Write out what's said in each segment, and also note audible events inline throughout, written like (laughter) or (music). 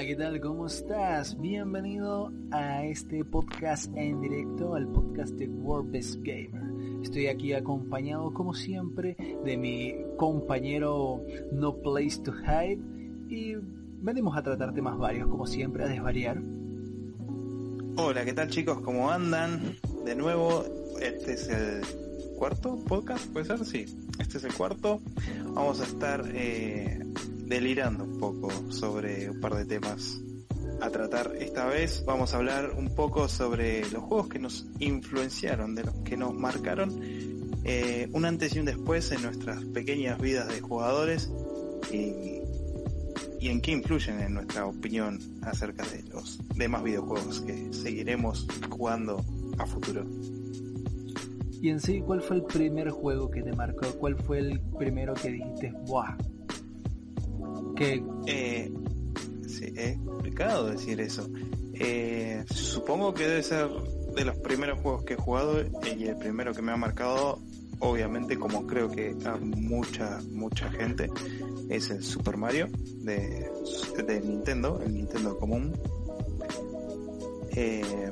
Hola, ¿qué tal? ¿Cómo estás? Bienvenido a este podcast en directo, al podcast de World Best Gamer. Estoy aquí acompañado, como siempre, de mi compañero No Place to Hide y venimos a tratar temas varios, como siempre, a desvariar. Hola, ¿qué tal chicos? ¿Cómo andan? De nuevo, este es el cuarto podcast, ¿puede ser? Sí, este es el cuarto. Vamos a estar eh, delirando poco sobre un par de temas a tratar. Esta vez vamos a hablar un poco sobre los juegos que nos influenciaron, de los que nos marcaron eh, un antes y un después en nuestras pequeñas vidas de jugadores y, en qué influyen en nuestra opinión acerca de los demás videojuegos que seguiremos jugando a futuro. Y en sí, ¿cuál fue el primer juego que te marcó? ¿Cuál fue el primero que dijiste, ¡buah! Eh, es complicado decir eso. Eh, supongo que debe ser de los primeros juegos que he jugado y el primero que me ha marcado, obviamente, como creo que a mucha, mucha gente, es el Super Mario de, de Nintendo, el Nintendo común. Eh,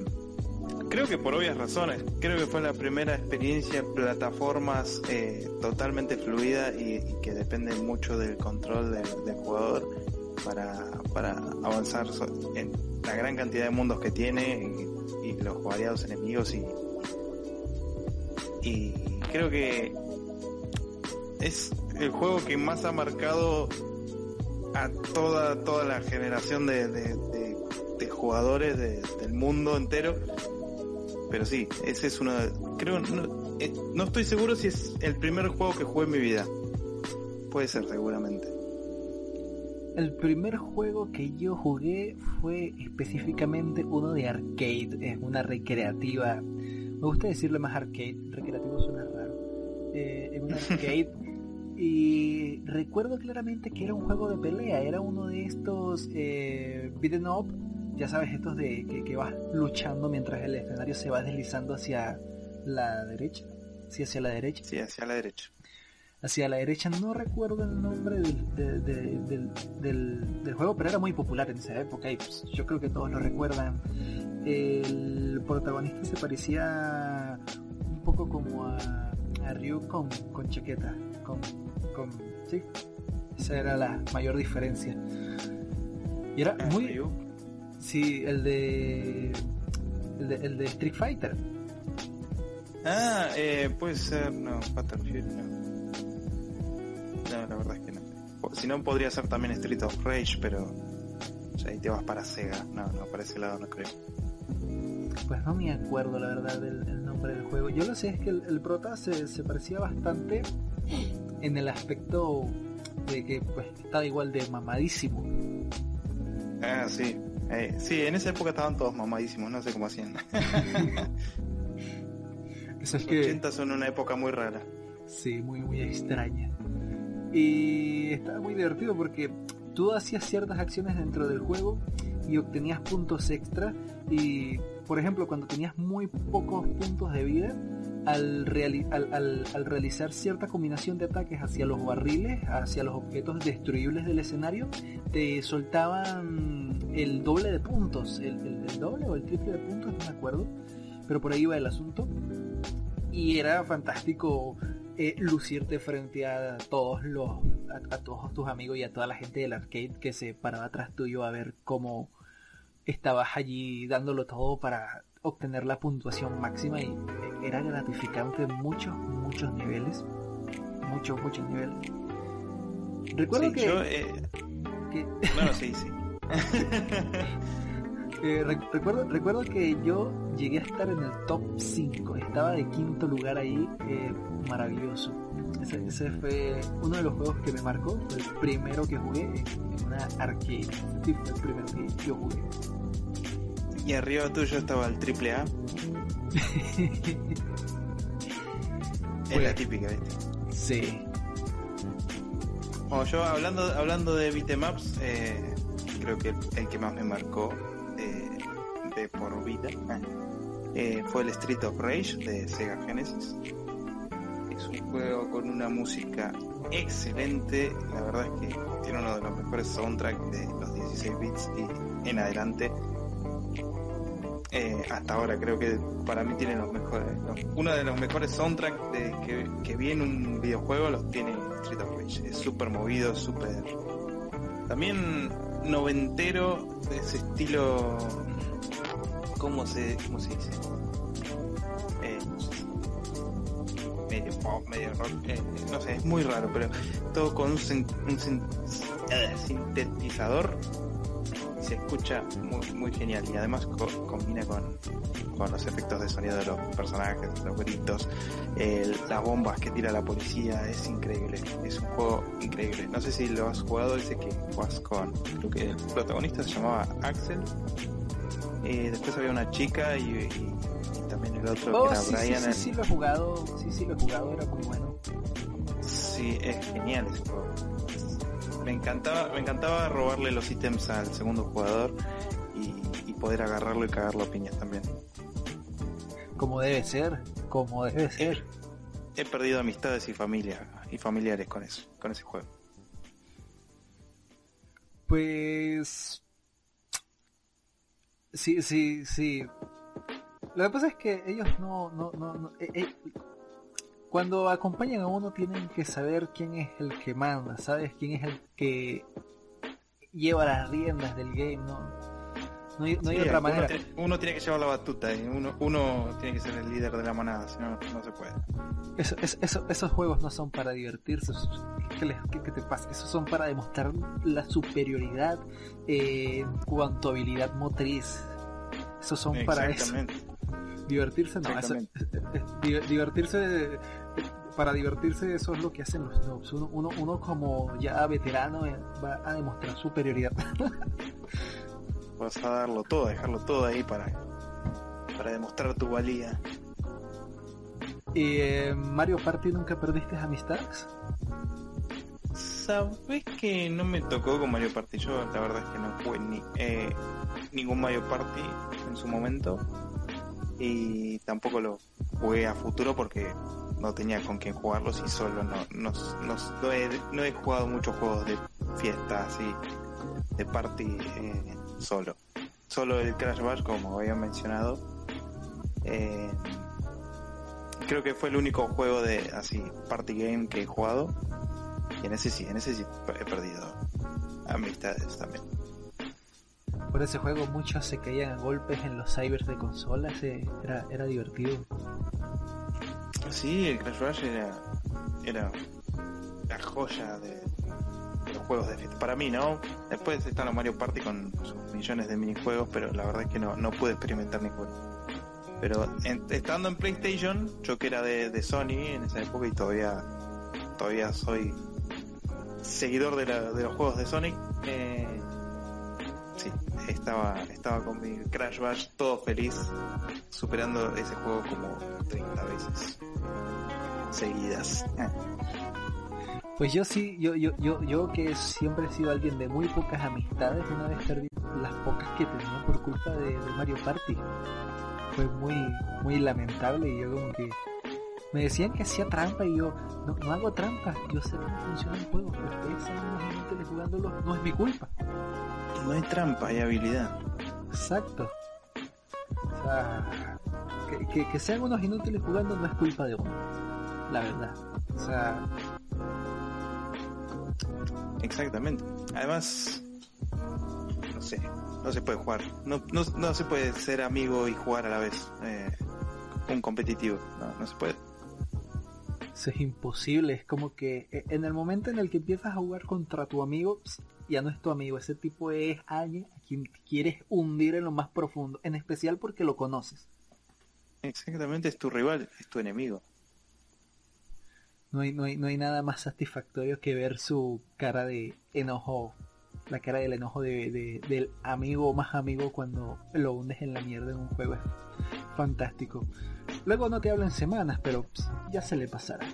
creo que por obvias razones, creo que fue la primera experiencia en plataformas eh, totalmente fluida y, que depende mucho del control del, jugador para, para avanzar en la gran cantidad de mundos que tiene y, los variados enemigos y, y creo que es el juego que más ha marcado a toda toda la generación de, de jugadores del mundo entero pero sí, ese es uno de, creo, no, eh, no, estoy seguro si es el primer juego que jugué en mi vida. Puede ser, seguramente. El primer juego que yo jugué fue específicamente uno de arcade, es una recreativa. Me gusta decirle más arcade, recreativo suena raro. Eh, en un (laughs) arcade. y recuerdo claramente que era un juego de pelea, era uno de estos eh, beat'em up ya sabes, estos de que, que, vas luchando mientras el escenario se va deslizando hacia la derecha. Sí, hacia la derecha. Sí, hacia la derecha. Hacia la derecha, no recuerdo el nombre del, de, de, del, del, del, juego, pero era muy popular en esa época y pues, yo creo que todos lo recuerdan. El protagonista se parecía un poco como a, a Ryu con, con chaqueta, con, con... Sí, esa era la mayor diferencia. Y era muy... Sí, el de, el de, el de Street Fighter. Ah, eh, puede ser, no, Battlefield no. No, la verdad es que no. Si no, podría ser también Street of Rage, pero sea, ahí te vas para Sega. No, no, para ese lado no creo. Pues no me acuerdo la verdad del el nombre del juego. Yo lo sé es que el, el prota se, se parecía bastante en el aspecto de que pues estaba igual de mamadísimo. Ah, sí, eh, sí, en esa época estaban todos mamadísimos, no sé cómo hacían. (laughs) Es Los que... 80 son una época muy rara. Sí, muy, muy extraña. Y estaba muy divertido porque tú hacías ciertas acciones dentro del juego y obtenías puntos extra. Y, por ejemplo, cuando tenías muy pocos puntos de vida, al, reali al, al, al, realizar cierta combinación de ataques hacia los barriles, hacia los objetos destruibles del escenario, te soltaban el doble de puntos, el, el, doble o el triple de puntos, no me acuerdo, pero por ahí va el asunto. Y era fantástico eh, lucirte frente a todos los, a, todos tus amigos y a toda la gente del arcade que se paraba atrás tuyo a ver cómo estabas allí dándolo todo para obtener la puntuación máxima y era gratificante en muchos, muchos niveles. Muchos, muchos niveles. Recuerdo sí, que, yo, eh... que... Bueno, sí, sí. (laughs) eh, recuerdo, recuerdo que yo llegué a estar en el top 5. Estaba de quinto lugar ahí. Eh, maravilloso. Ese, ese, fue uno de los juegos que me marcó. Fue el primero que jugué en, una arcade. Sí, fue el primero que yo jugué. Y arriba tuyo estaba el triple A. (laughs) es la típica, ¿viste? Sí. Bueno, yo hablando, hablando de beatemaps, eh, creo que el, que más me marcó por vida eh, fue el Street of Rage de Sega Genesis. es un juego con una música excelente. La verdad es que tiene uno de los mejores soundtracks de los 16 bits y en adelante. Eh, hasta ahora creo que para mí tiene los mejores, uno de los mejores soundtracks de, que, que vi en un videojuego los tiene Street of Rage. Es súper movido, súper... También noventero, de ese estilo... ¿Cómo se, cómo se dice? Eh, medio pop, medio rock, eh, no sé, es muy raro, pero todo con un, eh, sintetizador se escucha muy, muy genial y además co- combina con, los efectos de sonido de los personajes, los gritos, las bombas que tira la policía, es increíble, es un juego increíble. No sé si lo has jugado, dice que juegas con, creo que el protagonista se llamaba Axel, eh, después había una chica y, y- y también el otro Oh, que era sí, Brian. sí, sí, lo he jugado. Sí, sí, lo he jugado, era muy bueno. Sí, es genial ese juego. Me encantaba, me encantaba robarle los ítems al segundo jugador y, y poder agarrarlo y cagarlo a piñas también. Como debe ser, como debe ser. He perdido amistades y familia y familiares con eso, con ese juego. Pues. Sí, sí, sí. Lo que pasa es que ellos no. no, no, no- eh, eh, cuando acompañan a uno tienen que saber quién es el que manda, ¿sabes? Quién es el que lleva las riendas del game, ¿no? No hay, no hay Sí, otra uno manera. Uno, tiene que llevar la batuta y uno, uno tiene que ser el líder de la manada, si no, no se puede. Eso- es- eso- esos juegos no son para divertirse. ¿Qué, les- qué- qué te pasa? Esos son para demostrar la superioridad eh, en cuanto a habilidad motriz. Esos son para eso. Exactamente. Divertirse no, eso- eh, eh, divertirse eh, para divertirse eso es lo que hacen los noobs. Uno, uno, uno como ya veterano eh, va a demostrar superioridad. (laughs) Vas a darlo todo, a dejarlo todo ahí para, para demostrar tu valía. y eh, Mario Party nunca perdiste amistades. Sabes que no me tocó con Mario Party. Yo la verdad es que no jugué ni, eh, ningún Mario Party en su momento. Y tampoco lo jugué a futuro porque no tenía con quién jugarlos y solo no, no, no, no he, no he jugado muchos juegos de fiesta así, de party eh, solo. Solo el Crash Bash, como había mencionado. Eh, creo que fue el único juego de así, party game que he jugado. Y en ese sí, en ese sí he perdido amistades también. Por ese juego muchos se caían a golpes en los cybers de consolas. eh, era, era divertido. Sí, el Crash Bash era, era la joya de, de los juegos de fiesta. Para mí, ¿no? Después están los Mario Party con sus millones de minijuegos, pero la verdad es que no, no pude experimentar ninguno. Pero estando en PlayStation, yo que era de, de Sony en esa época y todavía, todavía soy seguidor de los juegos de Sonic, eh, sí, estaba, estaba con mi Crash Bash todo feliz, superando ese juego como 30 veces seguidas. (laughs) Pues yo sí, yo, yo, yo, yo que siempre he sido alguien de muy pocas amistades, una vez perdí las pocas que tenía por culpa de, de Mario Party. Fue muy, muy lamentable y yo como que me decían que hacía trampa y yo no, no hago trampa, yo sé cómo funciona el juego, pero ustedes son unos inútiles jugándolo, no es mi culpa. No hay trampa, hay habilidad. Exacto. O sea, que, que, que sean unos inútiles jugando no es culpa de uno, la verdad. O sea, Exactamente. Además, no sé, no se puede jugar. No, no, no se puede ser amigo y jugar a la vez. Eh, un competitivo. No, no se puede. Eso es imposible, es como que eh, en el momento en el que empiezas a jugar contra tu amigo, ya no es tu amigo, ese tipo es alguien a quien quieres hundir en lo más profundo, en especial porque lo conoces. Exactamente, es tu rival, es tu enemigo. No hay, no hay, no hay nada más satisfactorio que ver su cara de enojo, la cara del enojo de, de- del amigo más amigo cuando lo hundes en la mierda en un juego. Es fantástico. Luego no te hablo en semanas, pero ps, ya se le pasará.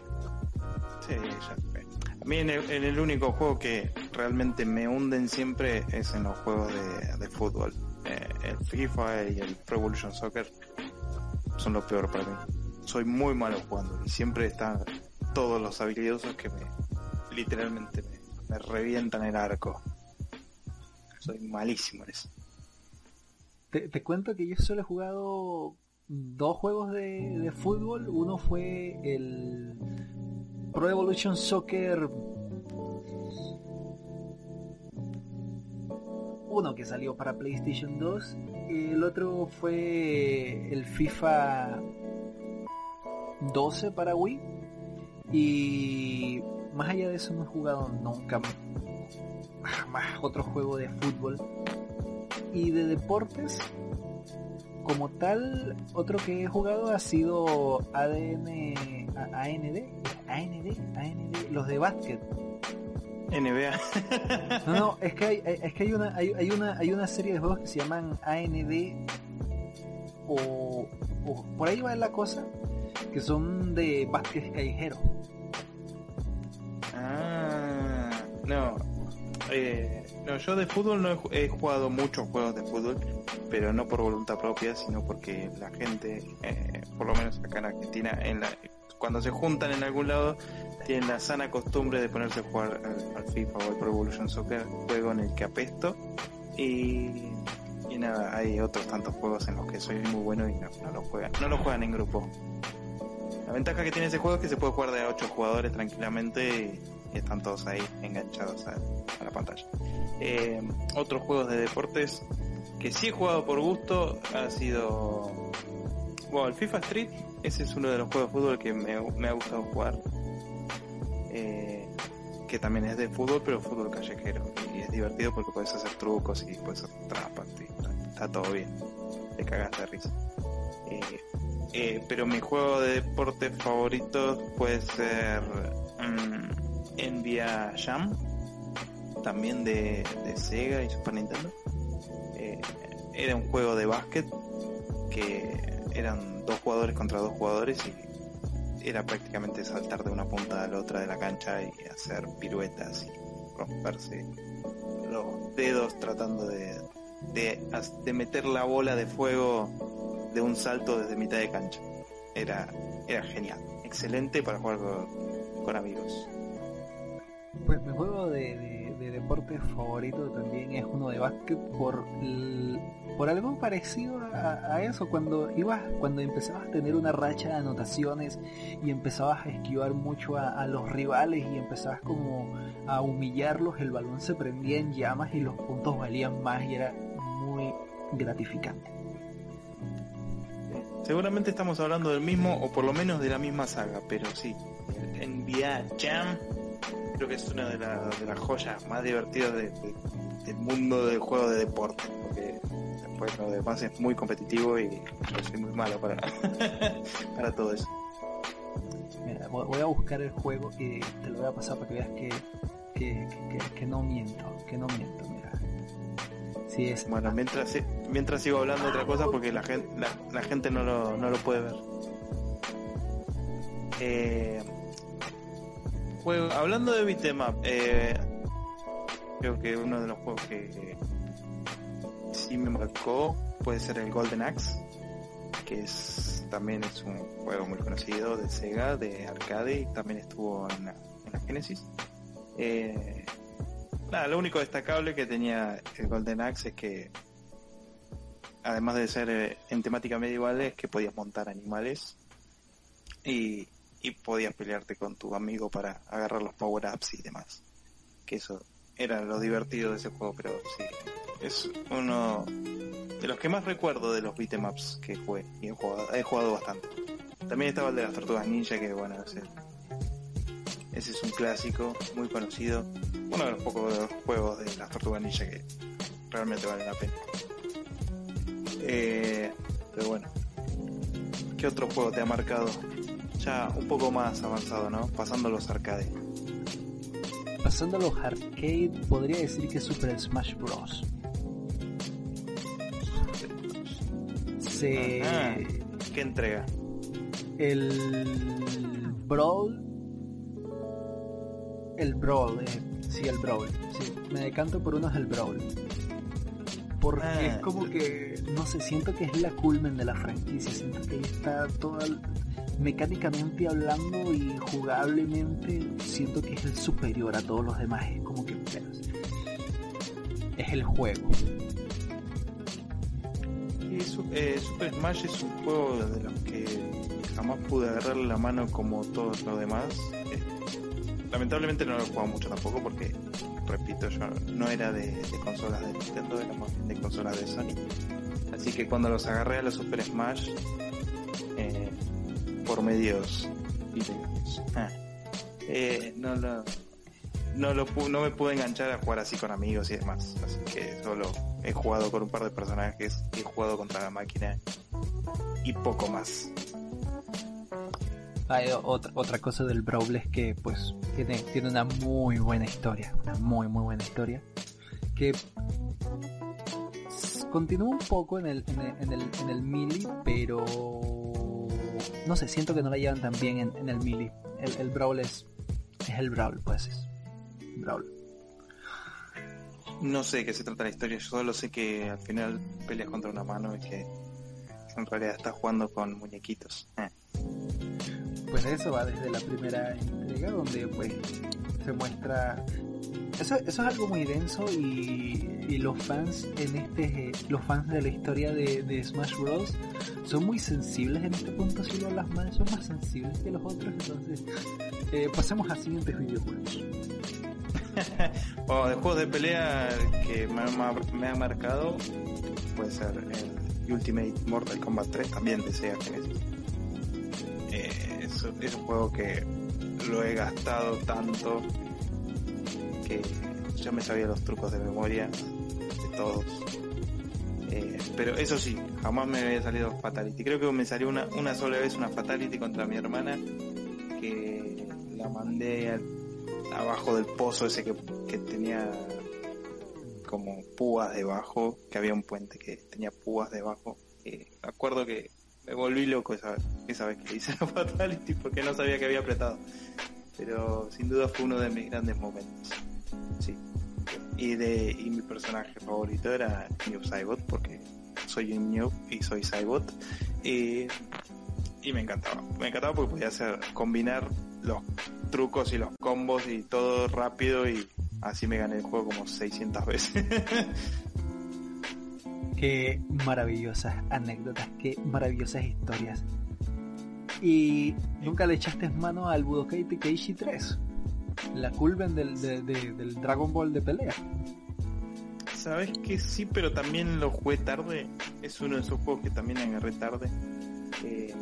Sí, ya. A mí en el, único juego que realmente me hunden siempre es en los juegos de, de fútbol. Eh, el FIFA y el Pro Evolution Soccer son los peores para mí. Soy muy malo jugando y siempre está todos los habilidosos que me literalmente me, revientan el arco. Soy malísimo en eso. Te, te, cuento que yo solo he jugado dos juegos de, de fútbol. Uno fue el Pro Evolution Soccer uno que salió para PlayStation 2, el otro fue el FIFA 12 para Wii y más allá de eso no he jugado nunca más otro juego de fútbol y de deportes como tal otro que he jugado ha sido ADN AND AND AND los de básquet NBA. no, no, es que hay, es que hay una, hay, hay, una, hay una serie de juegos que se llaman AND o, o por ahí va la cosa, que son de básquet callejero. Ah, no. Eh, no, yo de fútbol no he, jugado muchos juegos de fútbol, pero no por voluntad propia, sino porque la gente, eh, por lo menos acá en Argentina, en la, cuando se juntan en algún lado, tienen la sana costumbre de ponerse a jugar al, FIFA o al Pro Evolution Soccer, juego en el que apesto. Y, y nada, hay otros tantos juegos en los que soy muy bueno y no, lo juegan, no lo juegan en grupo. Ventaja que tiene ese juego es que se puede jugar de a 8 jugadores tranquilamente y, están todos ahí enganchados a, la pantalla. Eh, otros juegos de deportes que sí he jugado por gusto ha sido bueno, el FIFA Street. Ese es uno de los juegos de fútbol que me, ha gustado jugar. Eh, que también es de fútbol, pero fútbol callejero. Y es divertido porque puedes hacer trucos y puedes hacer trampas. Está todo bien. Te cagas de risa. Eh, eh, pero mi juego de deporte favorito puede ser um, Jam, también de, de, Sega y Super Nintendo. era un juego de básquet que eran dos jugadores contra dos jugadores y era prácticamente saltar de una punta a la otra de la cancha y hacer piruetas y romperse los dedos tratando de, de, meter la bola de fuego de un salto desde mitad de cancha. Era, era genial, excelente para jugar con, amigos. Pues mi juego de, deporte favorito también es uno de básquet por por algo parecido a, eso, cuando ibas, cuando empezabas a tener una racha de anotaciones y empezabas a esquivar mucho a, los rivales y empezabas como a humillarlos, el balón se prendía en llamas y los puntos valían más y era muy gratificante. Seguramente estamos hablando del mismo o por lo menos de la misma saga, pero sí, NBA Jam creo que es una de, las joyas más divertidas del mundo del juego de deporte, porque pues lo demás es muy competitivo y yo soy muy malo para, (laughs) para todo eso. Mira, voy a buscar el juego y te lo voy a pasar para que veas que, que, que, no miento, que no miento, mira. Sí, es... Bueno, mientras, mientras sigo hablando otra cosa porque la gente, la, gente no lo, no lo puede ver. Eh, juego, hablando de beat'em eh, creo que uno de los juegos que, sí me marcó puede ser el Golden Axe, que es también es un juego muy conocido de Sega, de arcade y también estuvo en la, Genesis. Eh, nada, lo único destacable que tenía el Golden Axe es que además de ser eh, en temática medieval es que podías montar animales y, podías pelearte con tu amigo para agarrar los power-ups y demás. Que eso era lo divertido de ese juego, pero sí, es uno de los que más recuerdo de los beatemaps que jugué y he jugado, he jugado bastante. También estaba el de las tortugas ninja, que bueno, ese, ese es un clásico muy conocido, uno de los pocos juegos de las tortugas ninja que realmente vale la pena. Eh, pero bueno, ¿qué otro juego te ha marcado? Ya un poco más avanzado, ¿no? Pasando los arcades. Pasando a los arcade, podría decir que Super Smash Bros. Se... ¿Qué entrega? El Brawl. El Brawl, eh. sí, el Brawl. Sí, me decanto por uno es el Brawl. Porque ah, es como que, no sé, siento que es la culmen de la franquicia. Siento que ahí está toda mecánicamente hablando y jugablemente siento que es el superior a todos los demás. Es como que es el juego. Eh, Super Smash es un juego de los que jamás pude agarrarle la mano como todos los demás. Eh, lamentablemente no lo he jugado mucho tampoco porque, repito, yo no era de, consolas de Nintendo, era más bien de consolas de Sony. Así que cuando los agarré a los Super Smash, eh, por medios ah, no, no, no, lo, no me pude enganchar a jugar así con amigos y demás. Así que solo he jugado con un par de personajes, he jugado contra la máquina y poco más. Hay otra, otra cosa del Brawl es que pues tiene, tiene una muy buena historia, una muy muy buena historia. Que continúa un poco en el, en el, en el, melee, pero no sé, siento que no la llevan tan bien en, el melee. El, el Brawl es, es el Brawl, pues es Brawl. No sé de qué se trata la historia, yo solo sé que al final peleas contra una mano y que en realidad estás jugando con muñequitos. Eh. Pues eso va desde la primera entrega donde pues se muestra eso, eso es algo muy denso y, los fans en este los fans de la historia de, Smash Bros. son muy sensibles en este punto si lo hablas mal son más sensibles que los otros entonces eh, pasemos a siguientes videojuegos bueno, (laughs) de juegos de pelea que me, ha marcado puede ser el Ultimate Mortal Kombat 3 también de Sega Genesis es, un juego que lo he gastado tanto que ya me sabía los trucos de memoria de todos. Eh, pero eso sí, jamás me había salido Fatality. Creo que me salió una, una sola vez una Fatality contra mi hermana que la mandé abajo del pozo ese que, que tenía como púas debajo, que había un puente que tenía púas debajo. Eh, acuerdo que me volví loco esa, esa vez que hice la Fatality porque no sabía que había apretado. Pero sin duda fue uno de mis grandes momentos. Sí. Y, de, y mi personaje favorito era New Cybot, porque soy un New y soy Cybot. Y, y me encantaba. Me encantaba porque podía hacer, combinar los trucos y los combos y todo rápido y así me gané el juego como 600 veces. (laughs) qué maravillosas anécdotas, qué maravillosas historias. Y nunca le echaste mano al Budokai Tenkaichi 3 la Culven del, del Dragon Ball de pelea. Sabes que sí, pero también lo jugué tarde. Es uno de esos juegos que también agarré tarde. Eh,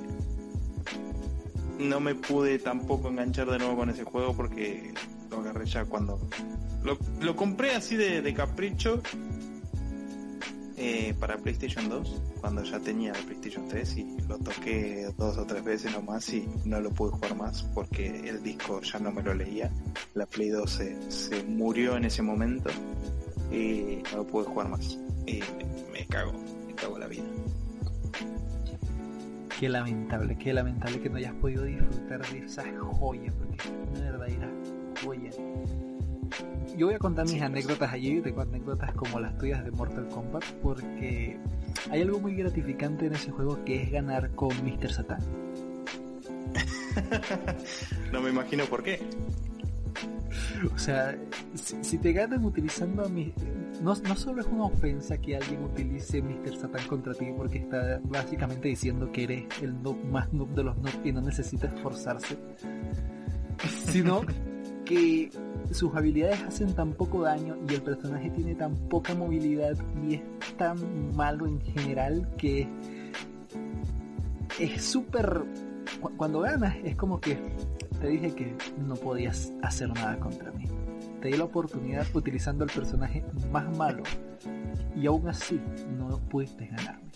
no me pude tampoco enganchar de nuevo con ese juego porque lo agarré ya cuando lo, compré así de capricho eh, para PlayStation 2, cuando ya tenía el PlayStation 3 y lo toqué dos o tres veces nomás y no lo pude jugar más porque el disco ya no me lo leía. La Play 2 se, murió en ese momento y no lo pude jugar más. Y me cago, me cago la vida. Qué lamentable, qué lamentable que no hayas podido disfrutar de esa joya, porque es una verdadera joya yo voy a contar mis anécdotas allí, tengo anécdotas como las tuyas de Mortal Kombat, porque hay algo muy gratificante en ese juego que es ganar con Mr. Satan. (laughs) no me imagino por qué. O sea, si, te ganan utilizando a mi... No, no solo es una ofensa que alguien utilice Mr. Satan contra ti porque está básicamente diciendo que eres el noob más noob de los noob y no necesita esforzarse, sino que sus habilidades hacen tan poco daño y el personaje tiene tan poca movilidad y es tan malo en general que es súper... Cuando ganas es como que te dije que no podías hacer nada contra mí. Te di la oportunidad utilizando el personaje más malo y aún así no pudiste ganarme.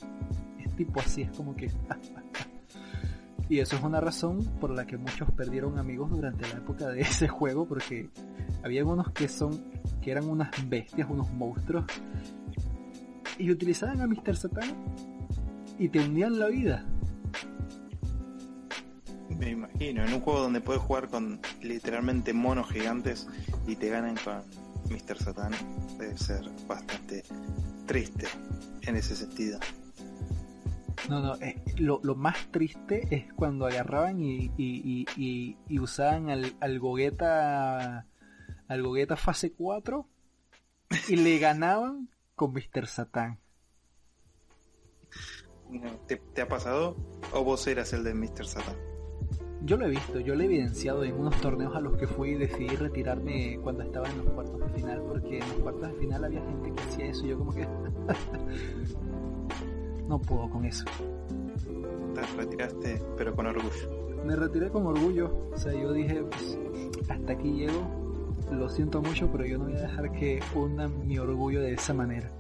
Es tipo así, es como que... (laughs) Y eso es una razón por la que muchos perdieron amigos durante la época de (laughs) ese juego, porque había unos que son, que eran unas bestias, unos monstruos, y utilizaban a Mr. Satan y te hundían la vida. Me imagino, en un juego donde puedes jugar con literalmente monos gigantes y te ganan con Mr. Satan, debe ser bastante triste en ese sentido. No, no, eh, lo, lo, más triste es cuando agarraban y, y, y, y usaban al, al Gogeta al Gogeta fase 4 y le (laughs) ganaban con Mr. Satan. ¿Te, ¿Te, ha pasado? ¿O vos eras el de Mr. Satan? Yo lo he visto, yo lo he evidenciado en unos torneos a los que fui y decidí retirarme cuando estaba en los cuartos de final, porque en los cuartos de final había gente que hacía eso y yo como que (laughs) no puedo con eso. Te retiraste, pero con orgullo. Me retiré con orgullo, o sea, yo dije, pues, hasta aquí llego, lo siento mucho, pero yo no voy a dejar que hundan mi orgullo de esa manera.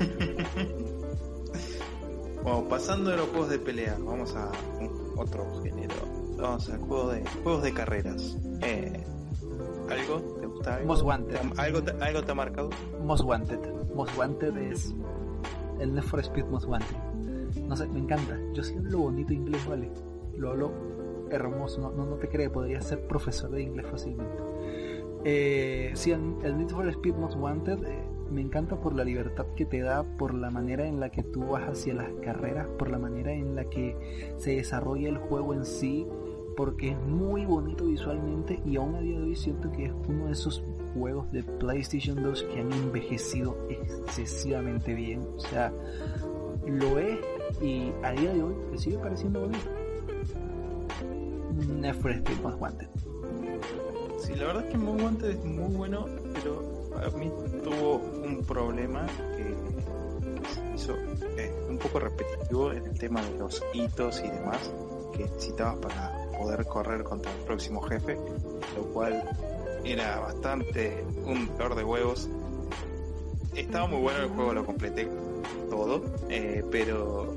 (laughs) bueno, pasando de los juegos de pelea, vamos a otro género. Vamos a juegos de, juegos de carreras. Eh, ¿Algo? ¿Te gusta algo? Most Wanted. ¿Algo te, ¿Algo te ha marcado? Most Wanted. Most Wanted es el Need for Speed Most Wanted. No sé, me encanta. Yo sí lo bonito inglés, ¿vale? Lo hablo hermoso, no, no, te crees, podría ser profesor de inglés fácilmente. Eh, sí, el, el, Need for Speed Most Wanted eh, me encanta por la libertad que te da, por la manera en la que tú vas hacia las carreras, por la manera en la que se desarrolla el juego en sí, porque es muy bonito visualmente y aún a día de hoy siento que es uno de esos juegos de PlayStation 2 que han envejecido excesivamente bien. O sea, lo es y a día de hoy me sigue pareciendo. Need for Speed Most Wanted. Sí, la verdad es que Most Wanted es muy bueno, pero para mí tuvo un problema que hizo eh, un poco repetitivo en el tema de los hitos y demás que necesitabas para poder correr contra el próximo jefe, lo cual era bastante un peor de huevos. Estaba muy bueno el juego, lo completé todo, eh, pero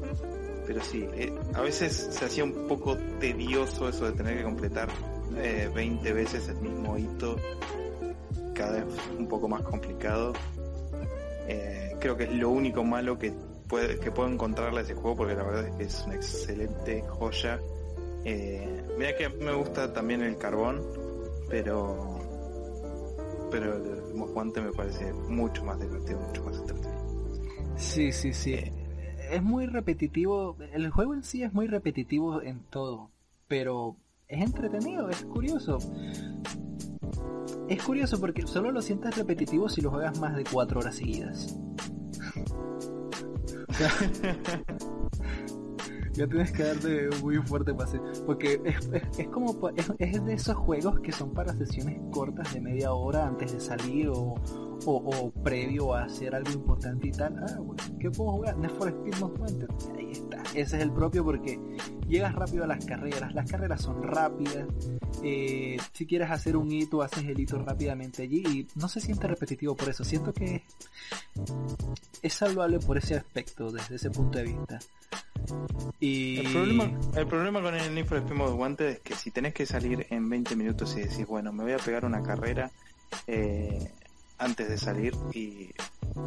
pero sí, eh, a veces se hacía un poco tedioso eso de tener que completar eh, 20 veces el mismo hito, cada vez un poco más complicado. Eh, creo que es lo único malo que, puede, que puedo encontrarle a ese juego porque la verdad es que es una excelente joya. Mira que me gusta también el carbón, pero pero el mosguante me parece mucho más divertido, mucho más entretenido. Sí, sí, sí. Eh, es muy repetitivo, el juego en sí es muy repetitivo en todo, pero es entretenido, es curioso. Es curioso porque solo lo sientes repetitivo si lo juegas más de 4 horas seguidas. (laughs) Ya tienes que darte muy fuerte pase. Porque es, es, es como es, es, de esos juegos que son para sesiones cortas de media hora antes de salir o, o, previo a hacer algo importante y tal. Ah, bueno, ¿qué puedo jugar? Need for Speed Most Wanted. Ahí está. Ese es el propio porque llegas rápido a las carreras. Las carreras son rápidas. Eh, si quieres hacer un hito, haces el hito rápidamente allí y no se siente repetitivo por eso. Siento que es saludable por ese aspecto, desde ese punto de vista. Y... El problema, el problema con el Need for Speed Most Wanted es que si tenés que salir en 20 minutos y decís, bueno, me voy a pegar una carrera eh, antes de salir y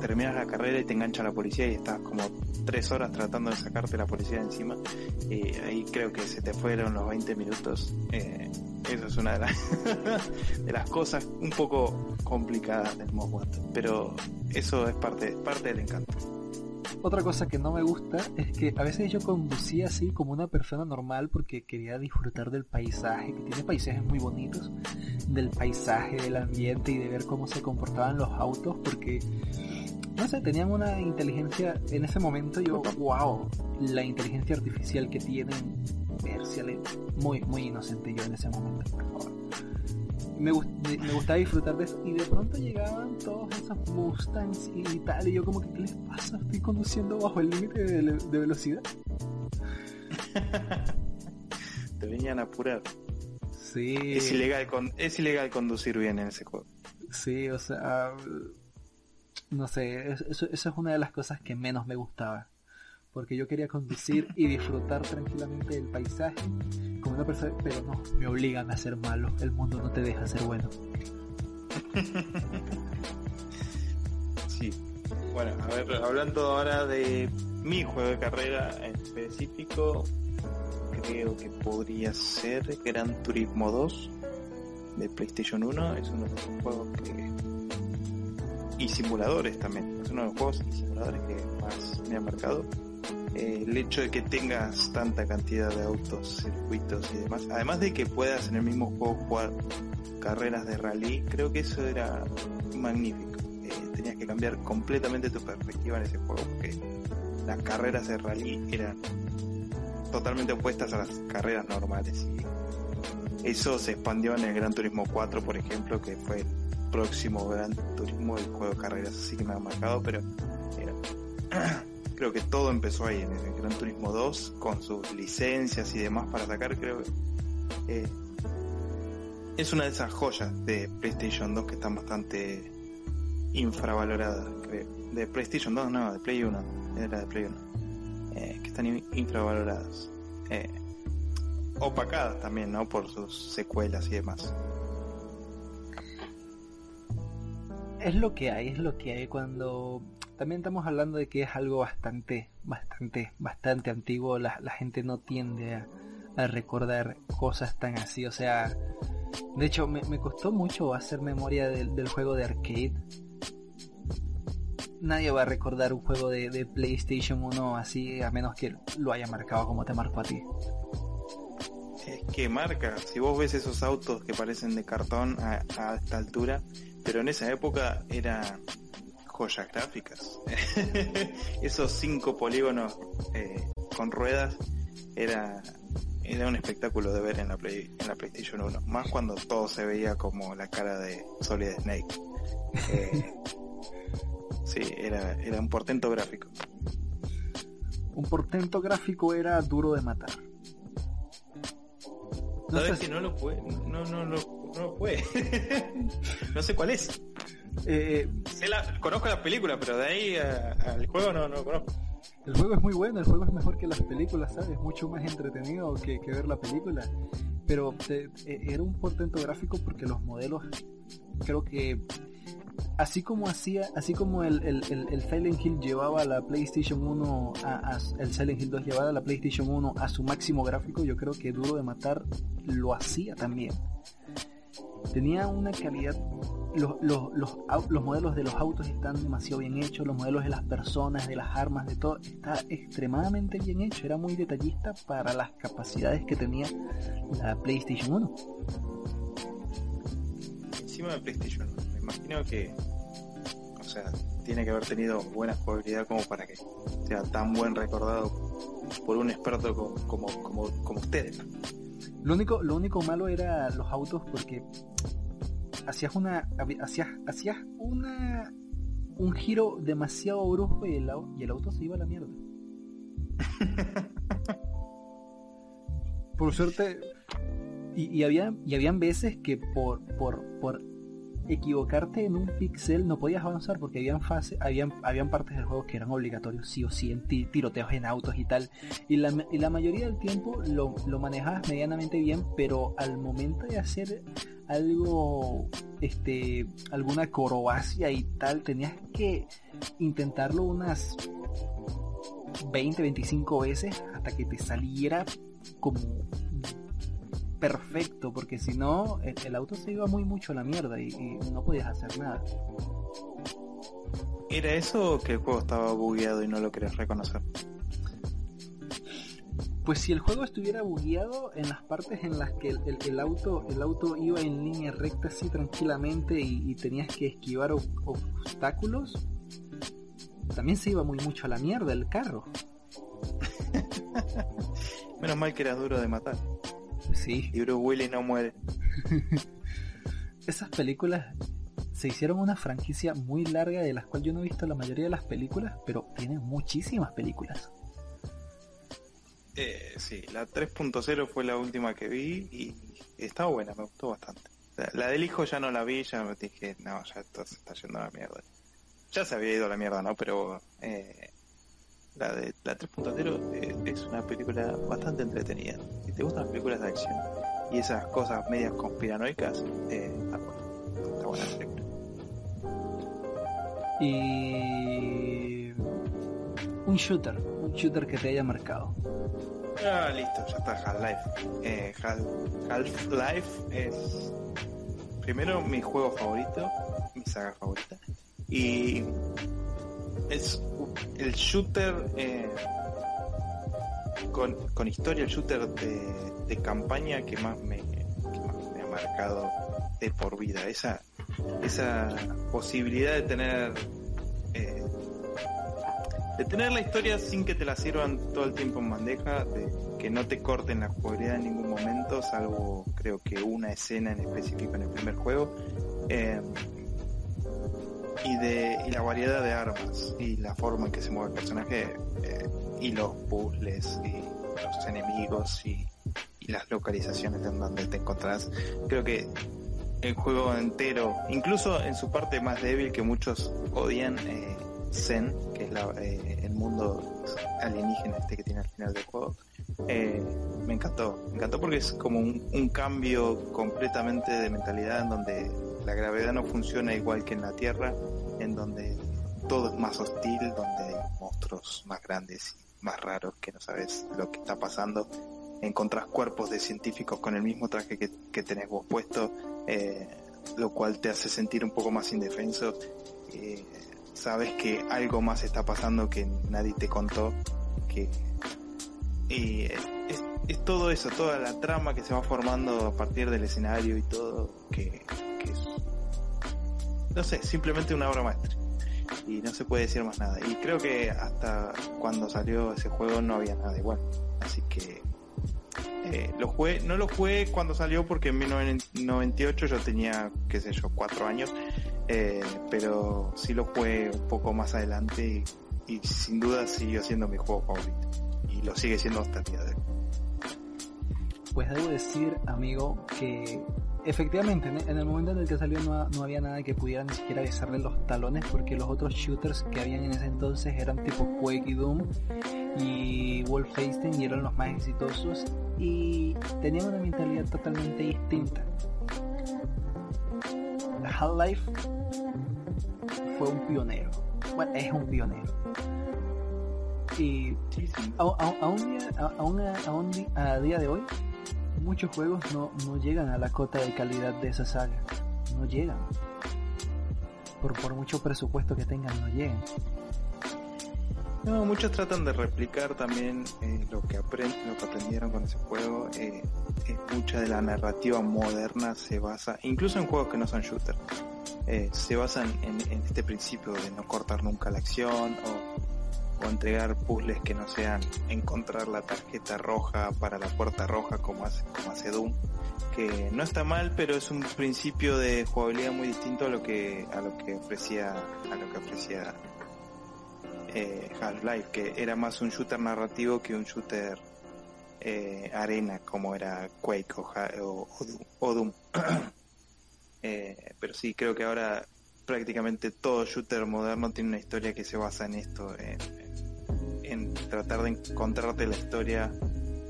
terminas la carrera y te engancha la policía y estás como tres horas tratando de sacarte la policía de encima y ahí creo que se te fueron los 20 minutos. Eh, eso es una de las, (laughs) de las cosas un poco complicadas del Most pero eso es parte, parte del encanto. Otra cosa que no me gusta es que a veces yo conducía así como una persona normal porque quería disfrutar del paisaje, que tiene paisajes muy bonitos, del paisaje, del ambiente y de ver cómo se comportaban los autos porque, no sé, tenían una inteligencia, en ese momento yo, wow, la inteligencia artificial que tienen, Mercial, muy, muy inocente yo en ese momento, por favor me, me, me, gustaba disfrutar de eso. Y de pronto llegaban todos esos Mustangs y tal y yo como que ¿qué les pasa? Estoy conduciendo bajo el límite de, de, velocidad. (laughs) Te venían a apurar. Sí. Es ilegal con, es ilegal conducir bien en ese juego. Sí o sea no sé eso, eso es una de las cosas que menos me gustaba porque yo quería conducir y disfrutar tranquilamente del paisaje como una persona, pero no, me obligan a ser malo, el mundo no te deja ser bueno. (laughs) sí, bueno, a ver, hablando ahora de mi juego de carrera en específico, creo que podría ser Gran Turismo 2 de PlayStation 1, es uno de los juegos que... y simuladores también, es uno de los juegos y simuladores que más me ha marcado eh, el hecho de que tengas tanta cantidad de autos, circuitos y demás, además de que puedas en el mismo juego jugar carreras de rally, creo que eso era magnífico. Eh, tenías que cambiar completamente tu perspectiva en ese juego porque las carreras de rally eran totalmente opuestas a las carreras normales y eso se expandió en el Gran Turismo 4 por ejemplo que fue el próximo Gran Turismo del juego de carreras así que me ha marcado pero (clears throat) creo que todo empezó ahí en el Gran Turismo 2 con sus licencias y demás para sacar creo que eh, es una de esas joyas de PlayStation 2 que están bastante infravaloradas de PlayStation 2 no de Play 1 era de Play 1 eh, que están infravaloradas eh, opacadas también no por sus secuelas y demás. Es lo que hay es lo que hay cuando también estamos hablando de que es algo bastante, bastante, bastante antiguo. La, gente no tiende a, recordar cosas tan así. O sea, de hecho, me, costó mucho hacer memoria del, juego de arcade. Nadie va a recordar un juego de, PlayStation 1 así, a menos que lo haya marcado como te marcó a ti. Es que marca, si vos ves esos autos que parecen de cartón a, a esta altura, pero en esa época era joyas gráficas. (laughs) Esos cinco polígonos eh, con ruedas era, era un espectáculo de ver en la, Play, en la PlayStation 1. Más cuando todo se veía como la cara de Solid Snake. Eh, sí, era, era un portento gráfico. Un portento gráfico era duro de matar. No ¿Sabes que no lo puede? No, no, no, no lo puede. (laughs) no sé cuál es. Eh, conozco las películas, pero de ahí al juego no, no lo conozco. El juego es muy bueno, el juego es mejor que las películas, ¿sabes? Es mucho más entretenido que, ver la película. Pero eh, era un portento gráfico porque los modelos, creo que así como hacía, así como el, el, Silent Hill llevaba la PlayStation 1 a, el Silent Hill 2 llevaba la PlayStation 1 a su máximo gráfico, yo creo que Duro de Matar lo hacía también. Tenía una calidad los, los, los, los, modelos de los autos están demasiado bien hechos, los modelos de las personas, de las armas, de todo, está extremadamente bien hecho. Era muy detallista para las capacidades que tenía la PlayStation 1. Encima de PlayStation 1, me imagino que, o sea, tiene que haber tenido buena jugabilidad como para que sea tan buen recordado por un experto como, como, como, como ustedes. Lo único, lo único malo era los autos porque hacías una hacías, hacías una un giro demasiado brusco y el, y el auto se iba a la mierda. (laughs) por suerte y, y, había y habían veces que por por por equivocarte en un pixel no podías avanzar porque habían fase, habían, habían partes del juego que eran obligatorios sí o sí en tiroteos en autos y tal. Y la, y la mayoría del tiempo lo, lo manejabas medianamente bien pero al momento de hacer algo este alguna acrobacia y tal tenías que intentarlo unas 20 25 veces hasta que te saliera como perfecto, porque si no, el, auto se iba muy mucho a la mierda y, no podías hacer nada. ¿Era eso que el juego estaba bugueado y no lo querías reconocer? Pues si el juego estuviera bugueado en las partes en las que el, auto el auto iba en línea recta así tranquilamente y, tenías que esquivar obstáculos, también se iba muy mucho a la mierda el carro. (laughs) Menos mal que era duro de matar. Sí. Y Bruce Willis no muere. (laughs) Esas películas se hicieron una franquicia muy larga de las cuales yo no he visto la mayoría de las películas, pero tienen muchísimas películas. Eh, sí, la 3.0 fue la última que vi y estaba buena, me gustó bastante. La, del hijo ya no la vi, ya me dije, no, ya esto se está yendo a la mierda. Ya se había ido a la mierda, ¿no? Pero eh, la de la 3.0 eh, es una película bastante entretenida. Si te gustan las películas de acción y esas cosas medias conspiranoicas, eh, está, está buena la película. Y un shooter, un shooter que te haya marcado. Ah, listo, ya está Half-Life. Eh, Half-Life es primero mi juego favorito, mi saga favorita. Y es el shooter eh, con, con historia, el shooter de, de campaña que más me, ha marcado de por vida. Esa, esa posibilidad de tener eh, de tener la historia sin que te la sirvan todo el tiempo en bandeja, de que no te corten la jugabilidad en ningún momento, salvo creo que una escena en específico en el primer juego. Eh, y de y la variedad de armas y la forma en que se mueve el personaje eh, y los puzzles y los enemigos y, y las localizaciones en donde te encontrás. Creo que el juego entero incluso en su parte más débil que muchos odian eh, Zen que es eh, el mundo alienígena este que tiene al final del juego me encantó. Me encantó porque es como un cambio completamente de mentalidad en donde la gravedad no funciona igual que en la Tierra, en donde todo es más hostil, donde hay monstruos más grandes y más raros que no sabes lo que está pasando. Encontrás cuerpos de científicos con el mismo traje que, que tenés vos puesto, eh, lo cual te hace sentir un poco más indefenso. Eh, sabes que algo más está pasando que nadie te contó, que y es, todo eso, toda la trama que se va formando a partir del escenario y todo, que, no sé, simplemente una obra maestra. Y no se puede decir más nada. Y creo que hasta cuando salió ese juego no había nada igual. Así que eh, lo jugué, no lo jugué cuando salió porque en 1998 yo tenía, qué sé yo, cuatro años. Eh, pero sí lo jugué un poco más adelante y, y sin duda siguió siendo mi juego favorito y lo sigue siendo hasta el día de hoy. Pues debo decir, amigo, que efectivamente en el momento en el que salió no, no, había nada que pudiera ni siquiera besarle los talones porque los otros shooters que habían en ese entonces eran tipo Quake y Doom y Wolfenstein y eran los más exitosos y tenían una mentalidad totalmente distinta. Half-Life fue un pionero, bueno, es un pionero. Y a, a, a, a, a día de hoy muchos juegos no, no llegan a la cota de calidad de esa saga. No llegan. Por, por mucho presupuesto que tengan no llegan. No, muchos tratan de replicar también eh, lo que lo que aprendieron con ese juego. Eh, eh, mucha de la narrativa moderna se basa incluso en juegos que no son shooters se basan en, este principio de no cortar nunca la acción o entregar puzzles que no sean encontrar la tarjeta roja para la puerta roja como hace, como hace Doom que no está mal pero es un principio de jugabilidad muy distinto a lo que a lo que ofrecía a lo que ofrecía eh, Half-Life que era más un shooter narrativo que un shooter eh, arena como era Quake o, Doom. (coughs) Eh, pero sí creo que ahora prácticamente todo shooter moderno tiene una historia que se basa en esto en, tratar de encontrarte la historia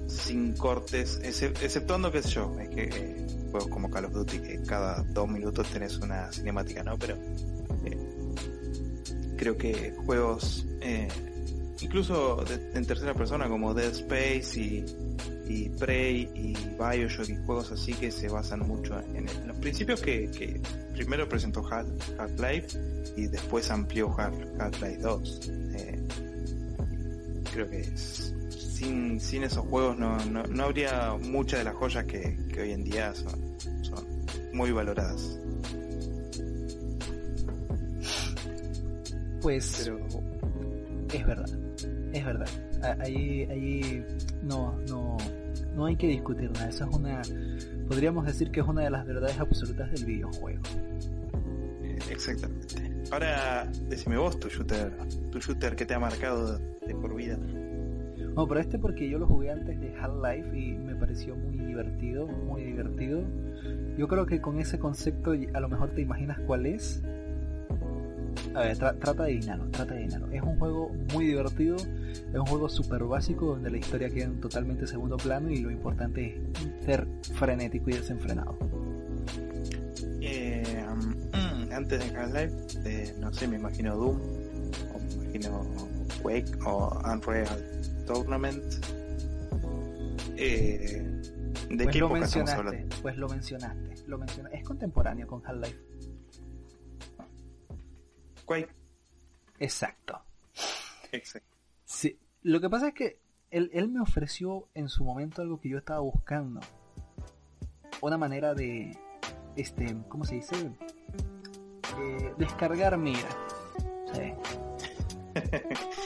sin cortes, exceptuando, qué sé yo, es que eh, juegos como Call of Duty, que cada dos minutos tenés una cinemática, ¿no? Pero eh, creo que juegos, eh, incluso en tercera persona, como Dead Space y, y Prey y Bioshock y juegos así que se basan mucho en, en los principios que, que primero presentó Half-Life y después amplió Half-Life 2. Eh, creo que es, sin, sin esos juegos no, no, no, habría muchas de las joyas que, que hoy en día son, son muy valoradas. Pues Pero... es verdad, es verdad. Ahí, ahí no, no, no hay que discutir nada. Eso es una, podríamos decir que es una de las verdades absolutas del videojuego. Exactamente. Ahora, decime vos tu shooter, tu shooter que te ha marcado de por vida. No, pero este porque yo lo jugué antes de Half-Life y me pareció muy divertido, muy divertido. Yo creo que con ese concepto a lo mejor te imaginas cuál es. A ver, tra trata de dinero, trata de dinero. Es un juego muy divertido, es un juego súper básico donde la historia queda en totalmente segundo plano y lo importante es ser frenético y desenfrenado. Eh, um, antes de Half-Life, eh, no sé, me imagino Doom, o me imagino Quake o Unreal Tournament. Eh, ¿De pues qué lo mencionaste? Pues lo mencionaste, lo mencionaste. Es contemporáneo con Half-Life. Quake. Exacto. Exacto. Sí. Lo que pasa es que él, él me ofreció en su momento algo que yo estaba buscando. Una manera de, este, ¿cómo se dice? Eh, descargar mira. Sí. (laughs)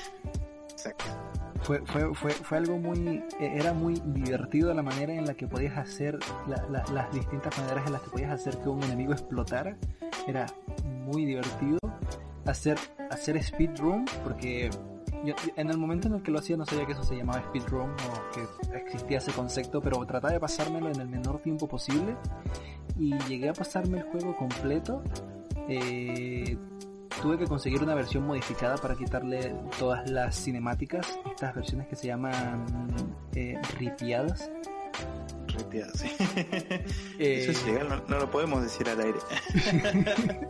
Fue, fue, fue, fue, algo muy, e, era muy divertido la manera en la que podías hacer, la, la, las distintas maneras en las que podías hacer que un enemigo explotara. Era muy divertido. Hacer, hacer speedrun, porque yo, en el momento en el que lo hacía no sabía que eso se llamaba speedrun o que existía ese concepto, pero trataba de pasármelo en el menor tiempo posible y llegué a pasarme el juego completo. Eh, tuve que conseguir una versión modificada para quitarle todas las cinemáticas, estas versiones que se llaman eh, ripiadas. Ripiadas, sí. (laughs) Eh, Eso es legal, no, no, lo podemos decir al aire. (laughs)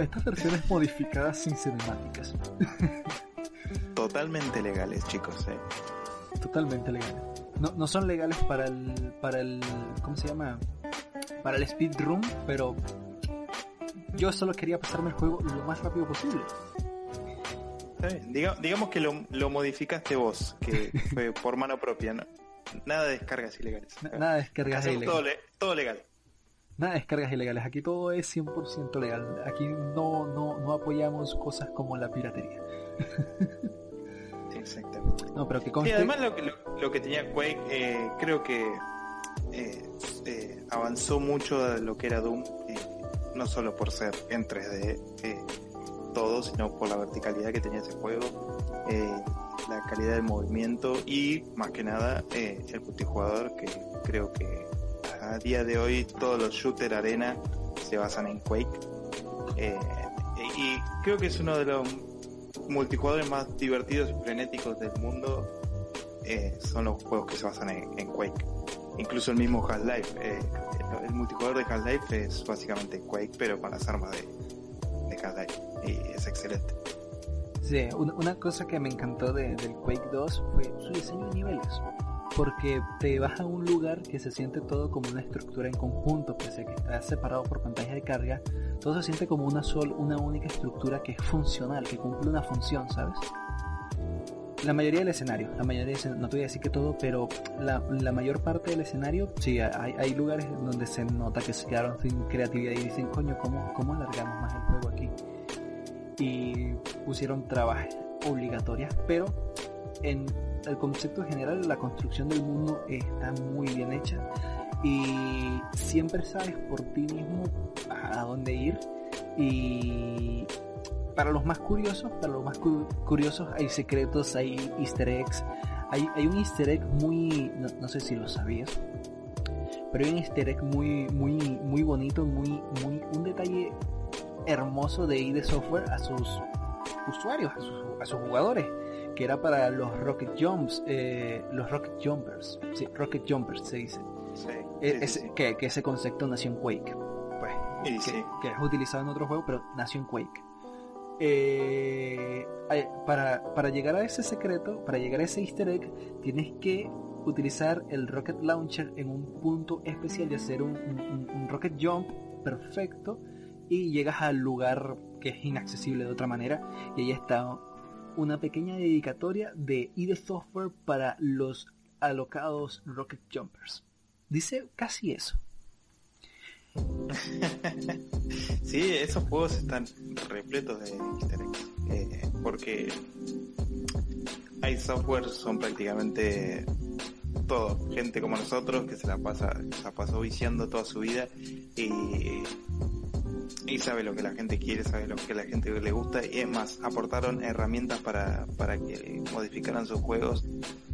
estas versiones modificadas sin cinemáticas. (laughs) Totalmente legales, chicos. Eh. Totalmente legales. No, no son legales para el, para el, ¿cómo se llama? Para el speedrun, pero yo solo quería pasarme el juego lo más rápido posible. digamos que lo, modificaste vos, que fue por mano propia, ¿no? Nada de descargas ilegales. nada de descargas ilegales. Todo, legal. Nada de descargas ilegales. Aquí todo es 100% legal. Aquí no, no, no apoyamos cosas como la piratería. exactamente. No, pero que conste... además lo que, lo, que tenía Quake, eh, creo que eh, eh, avanzó mucho lo que era Doom no solo por ser en 3D eh, todo, sino por la verticalidad que tenía ese juego, la calidad del movimiento y más que nada el multijugador que creo que a día de hoy todos los shooter arena se basan en Quake y creo que es uno de los multijugadores más divertidos y frenéticos del mundo son los juegos que se basan en Quake incluso el mismo Half-Life. Eh, el, multijugador de Half-Life es básicamente Quake, pero con las armas de, de Half-Life. Y es excelente. Sí, una, cosa que me encantó de, del Quake 2 fue su diseño de niveles. Porque te vas a un lugar que se siente todo como una estructura en conjunto, pese a que está separado por pantalla de carga, todo se siente como una sola, una única estructura que es funcional, que cumple una función, ¿sabes? La mayoría del escenario, la mayoría no te voy a decir que todo, pero la, mayor parte del escenario, sí, hay, hay, lugares donde se nota que se quedaron sin creatividad y dicen, coño, ¿cómo, cómo alargamos más el juego aquí? Y pusieron trabas obligatorias, pero en el concepto general la construcción del mundo está muy bien hecha y siempre sabes por ti mismo a dónde ir y para los más curiosos, para los más curiosos hay secretos, hay easter eggs. Hay, hay un easter egg muy, no, sé si lo sabías, pero hay un easter egg muy, muy, muy bonito, muy, muy, un detalle hermoso de ID Software a sus usuarios, a sus, a sus jugadores, que era para los Rocket Jumps, eh, los Rocket Jumpers, sí, Rocket Jumpers se dice. E, que, que, ese concepto nació en Quake, pues, que, que es utilizado en otro juego, pero nació en Quake. Eh, para, para, llegar a ese secreto, para llegar a ese easter egg, tienes que utilizar el rocket launcher en un punto especial y hacer un, rocket jump perfecto y llegas al lugar que es inaccesible de otra manera y ahí está una pequeña dedicatoria de ID Software para los alocados rocket jumpers. Dice casi eso. (laughs) sí, esos juegos están repletos de easter eggs. Eh, porque hay software, son prácticamente todo, gente como nosotros que se la pasa, se la pasó viciando toda su vida y sabe lo que la gente quiere, sabe lo que la gente le gusta y es más, aportaron herramientas para, para que modificaran sus juegos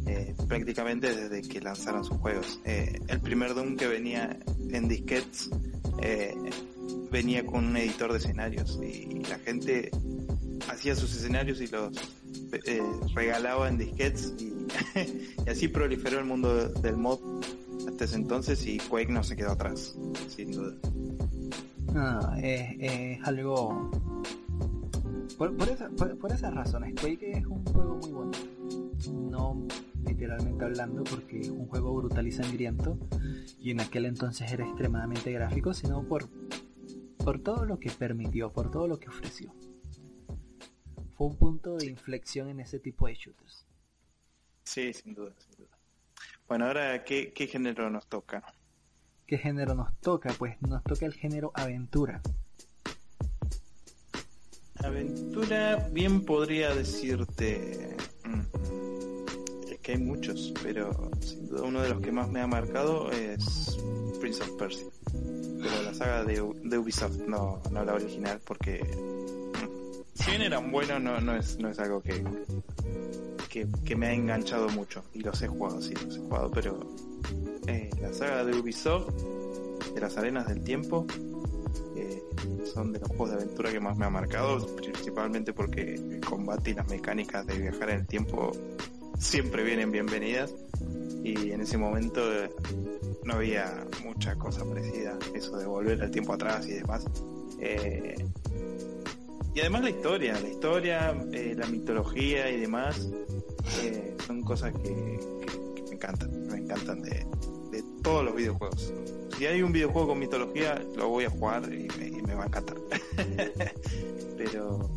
eh, prácticamente desde que lanzaron sus juegos. Eh, el primer Doom que venía en disquets eh, venía con un editor de escenarios y la gente hacía sus escenarios y los eh, regalaba en disquets (laughs) y, así proliferó el mundo del mod hasta ese entonces y Quake no se quedó atrás, sin duda. Es, algo... Por, por, esas razones, Quake es un juego muy bueno. No literalmente hablando, porque es un juego brutal y sangriento, y en aquel entonces era extremadamente gráfico, sino por, por todo lo que permitió, por todo lo que ofreció. Fue un punto de inflexión en ese tipo de shooters. Sí, sin duda, sin duda. Bueno, ahora, ¿qué, qué género nos toca? ¿Qué género nos toca? Pues nos toca el género aventura. Aventura, bien podría decirte. mm, Es que hay muchos, pero sin duda uno de los que más me ha marcado es Prince of Persia. Pero la saga de, de Ubisoft, no, no la original, porque. Mm, Si bien eran buenos, no, no, es, no es algo que, que, que me ha enganchado mucho. Y los he jugado, sí, los he jugado, pero. eh, la saga de Ubisoft, de las arenas del tiempo, eh, son de los juegos de aventura que más me ha marcado, principalmente porque el combate y las mecánicas de viajar en el tiempo siempre vienen bienvenidas y en ese momento eh, no había mucha cosa parecida, eso de volver al tiempo atrás y demás. Y además la historia, la historia, eh, la mitología y demás eh, son cosas que, me encantan, me encantan de, de todos los videojuegos. Si hay un videojuego con mitología, lo voy a jugar y me, va a encantar. (laughs) pero,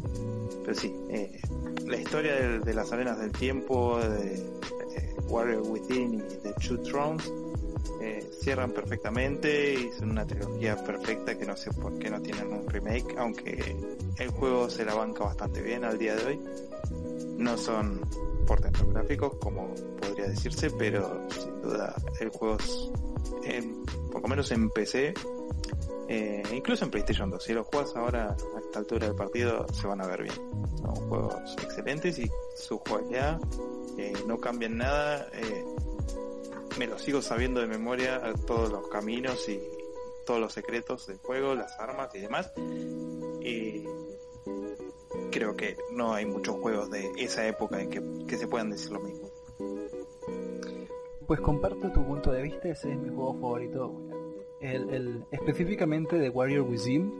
pero sí, eh, la historia de, de las arenas del tiempo, de eh, Warrior Within y de Two Thrones, eh, cierran perfectamente y son una trilogía perfecta que no sé por qué no tienen un remake, aunque el juego se la banca bastante bien al día de hoy. No son portentos gráficos como podría decirse, pero sin duda el juego es, por lo menos en PC, eh, incluso en PlayStation 2, si los juegas ahora a esta altura del partido se van a ver bien. Son juegos excelentes y su jugabilidad eh, no cambian nada. Me lo sigo sabiendo de memoria todos los caminos y todos los secretos del juego, las armas y demás. Y creo que no hay muchos juegos de esa época en que, que se puedan decir lo mismo. Pues comparto tu punto de vista, ese es mi juego favorito. El, el- específicamente de Warrior Within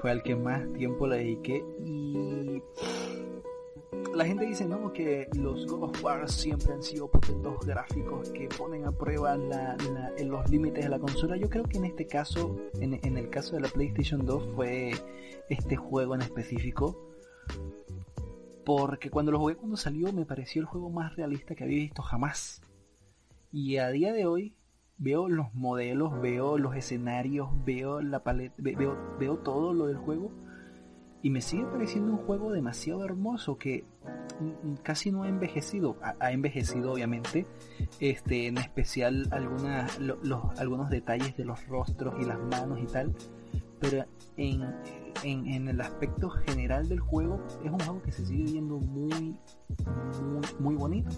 fue al que más tiempo le dediqué y la gente dice no que los God of War siempre han sido potentos gráficos que ponen a prueba la- los límites de la consola. Yo creo que en este caso, en, el caso de la PlayStation 2 fue este juego en específico porque cuando lo jugué cuando salió me pareció el juego más realista que había visto jamás. Y a día de hoy veo los modelos, veo los escenarios, veo la paleta, ve- veo, veo todo lo del juego y me sigue pareciendo un juego demasiado hermoso que casi no ha envejecido. Ha, envejecido obviamente, este, en especial algunos detalles de los rostros y las manos y tal, pero en, en, el aspecto general del juego es un juego que se sigue viendo muy, muy, muy bonito.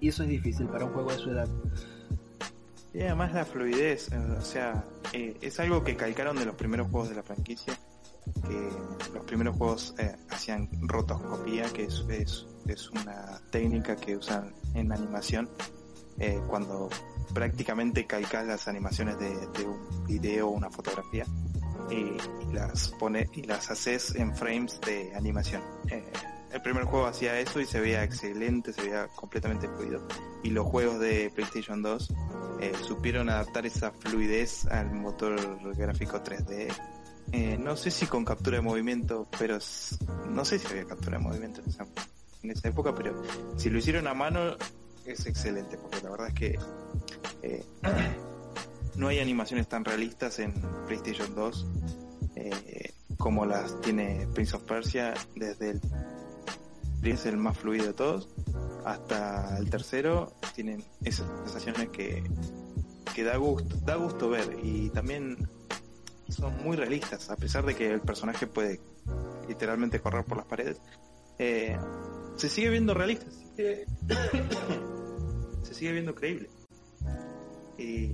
Y eso es difícil para un juego de su edad. Y además la fluidez, o sea, eh, es algo que calcaron de los primeros juegos de la franquicia, que los primeros juegos eh, hacían rotoscopía, que es, es, es una técnica que usan en animación eh, cuando prácticamente calcas las animaciones de, un video o una fotografía y, las pone y las haces en frames de animación. Eh, el primer juego hacía eso y se veía excelente, se veía completamente fluido. Y los juegos de PlayStation 2 eh, supieron adaptar esa fluidez al motor gráfico 3D. Eh, no sé si con captura de movimiento, pero no sé si había captura de movimiento en esa, en esa época, pero si lo hicieron a mano es excelente, porque la verdad es que eh, no hay animaciones tan realistas en PlayStation 2 eh, como las tiene Prince of Persia desde el es el más fluido de todos hasta el tercero tienen esas sensaciones que, que da gusto da gusto ver y también son muy realistas a pesar de que el personaje puede literalmente correr por las paredes eh, se sigue viendo realista se sigue, (coughs) se sigue viendo creíble. Y,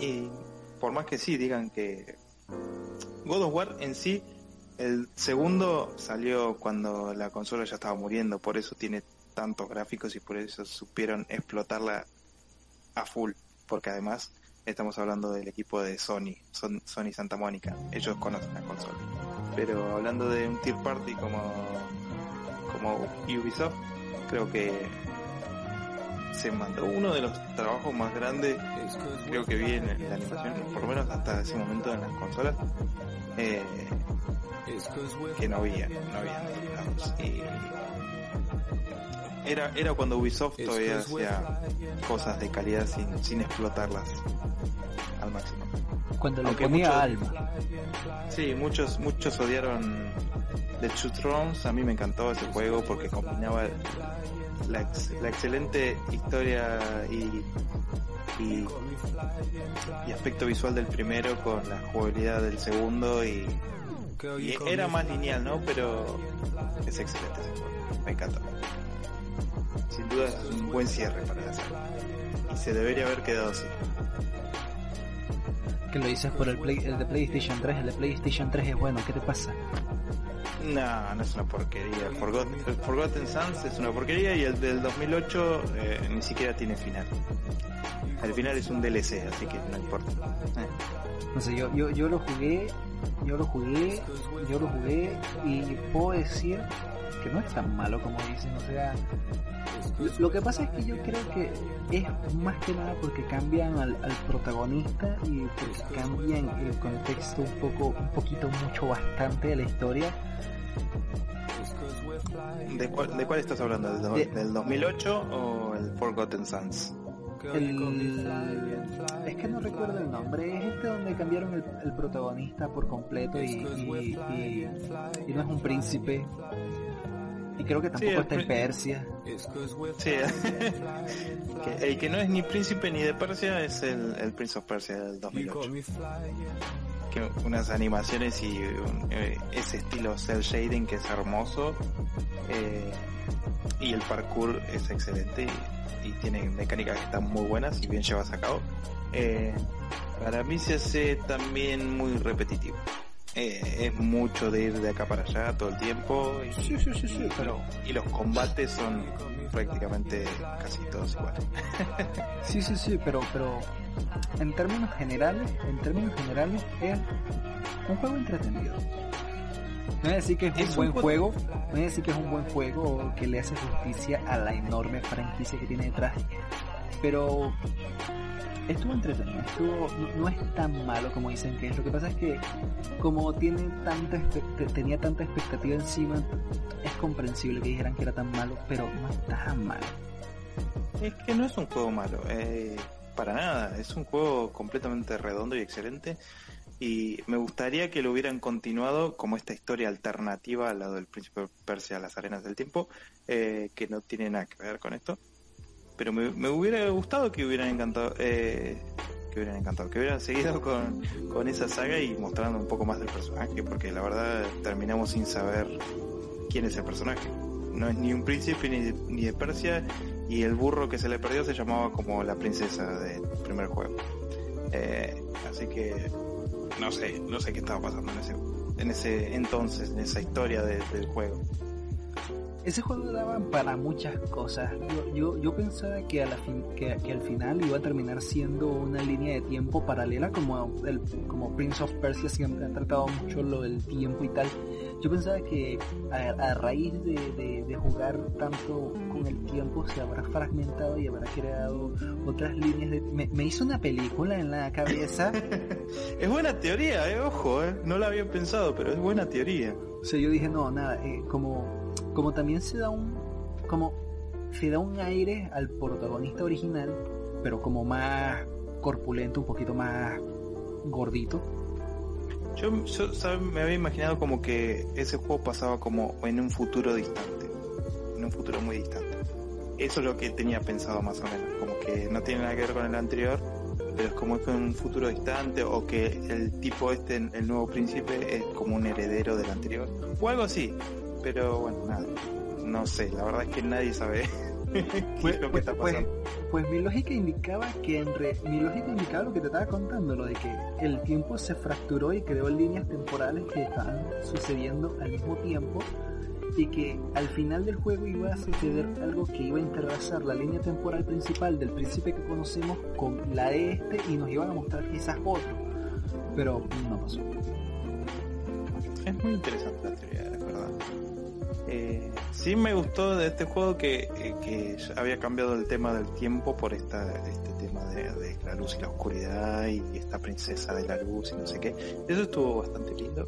y por más que sí digan que God of War en sí el segundo salió cuando la consola ya estaba muriendo, por eso tiene tantos gráficos y por eso supieron explotarla a full, porque además estamos hablando del equipo de Sony, Son- Sony Santa Mónica, ellos conocen la consola. Pero hablando de un tier party como, como Ubisoft, creo que se mandó uno de los trabajos más grandes, creo que vi en la animación, por lo menos hasta ese momento en las consolas, eh, que no había, no había. Y era, era cuando Ubisoft todavía hacía cosas de calidad sin, sin explotarlas al máximo. Cuando le ponía alma. Sí, muchos, muchos odiaron The Two Thrones, a mí me encantó ese juego porque combinaba la, la excelente historia y, y, y, aspecto visual del primero con la jugabilidad del segundo y, y era más lineal, ¿no? Pero es excelente ese juego, me encanta. Sin duda es un buen cierre para la saga y se debería haber quedado así. Que lo dices por el, play, el de PlayStation 3, el de PlayStation 3 es bueno, ¿qué te pasa? No, no es una porquería. Forgotten, el Forgotten Sons es una porquería y el del 2008 eh, ni siquiera tiene final. El final es un DLC, así que no importa. Eh. No sé, yo, yo, yo lo jugué, yo lo jugué, yo lo jugué y puedo decir que no es tan malo como dicen, o sea, lo que pasa es que yo creo que es más que nada porque cambian al, al protagonista y porque cambian el contexto un poco, un poquito, mucho, bastante de la historia. ¿De cuál, de cuál estás hablando? ¿Del, De- del 2008 o el Forgotten Sons? El, es que no recuerdo el nombre, es este donde cambiaron el, el protagonista por completo y, y, y- y no es un príncipe. Y creo que tampoco está en Persia. Sí, que, el que no es ni príncipe ni de Persia es el, el Prince of Persia del 2008. Que unas animaciones y un- eh, ese estilo cel shading que es hermoso eh, y el parkour es excelente y, y tiene mecánicas que están muy buenas y bien llevadas a cabo. Eh, para mí se hace también muy repetitivo. Eh, es mucho de ir de acá para allá todo el tiempo y, Sí, sí, sí, sí, pero y los combates son prácticamente casi todos iguales. (laughs) Sí, sí, sí, pero, pero en términos generales, en términos generales es un juego entretenido. No voy a decir que es, Es un buen juego- juego, no voy a decir que es un buen juego que le hace justicia a la enorme franquicia que tiene detrás, pero estuvo entretenido, estuvo, no, es tan malo como dicen que es. Lo que pasa es que como tiene tanta tenía tanta expectativa encima, es comprensible que dijeran que era tan malo, pero no es tan malo. Es que no es un juego malo, eh, para nada, es un juego completamente redondo y excelente y me gustaría que lo hubieran continuado como esta historia alternativa al lado del príncipe Persia, las arenas del tiempo, eh, que no tiene nada que ver con esto, pero me, hubiera gustado que hubieran encantado, eh, que hubieran encantado, que hubieran seguido con, con esa saga y mostrando un poco más del personaje, porque la verdad terminamos sin saber quién es el personaje. No es ni un príncipe ni ni de Persia y el burro que se le perdió se llamaba como la princesa del primer juego. Eh, así que no sé, no sé qué estaba pasando en ese, en ese entonces, en esa historia de- del juego. Ese juego daba para muchas cosas. Yo, yo, yo pensaba que, a la fin, que, que al final iba a terminar siendo una línea de tiempo paralela como, el, como Prince of Persia siempre ha tratado mucho lo del tiempo y tal. Yo pensaba que a, a raíz de, de- de jugar tanto con el tiempo se habrá fragmentado y habrá creado otras líneas de... Me, me hizo una película en la cabeza. (laughs) Es buena teoría, eh, ojo, eh. no la había pensado, pero es buena teoría. O sea, yo dije, no, nada, eh, como, como también se da un, como se da un aire al protagonista original, pero como más corpulento, un poquito más gordito. Yo, yo, me había imaginado como que ese juego pasaba como en un futuro distante, en un futuro muy distante. Eso es lo que tenía pensado más o menos, como que no tiene nada que ver con el anterior, pero es como que en un futuro distante o que el tipo este, el nuevo príncipe, es como un heredero del anterior, o algo así. Pero bueno, nada, no sé, la verdad es que nadie sabe (laughs) (laughs) qué Pues, es lo que pues, está pues, pasando. pues mi lógica indicaba que en re- mi lógica indicaba lo que te estaba contando, lo de que el tiempo se fracturó y creó líneas temporales que estaban sucediendo al mismo tiempo y que al final del juego iba a suceder algo que iba a interrasar la línea temporal principal del príncipe que conocemos con la de este y nos iban a mostrar quizás otro. Pero no pasó. Es muy interesante la teoría. Eh, sí me gustó de este juego que, eh, que había cambiado el tema del tiempo por esta, este tema de, de, la luz y la oscuridad y esta princesa de la luz y no sé qué. Eso estuvo bastante lindo,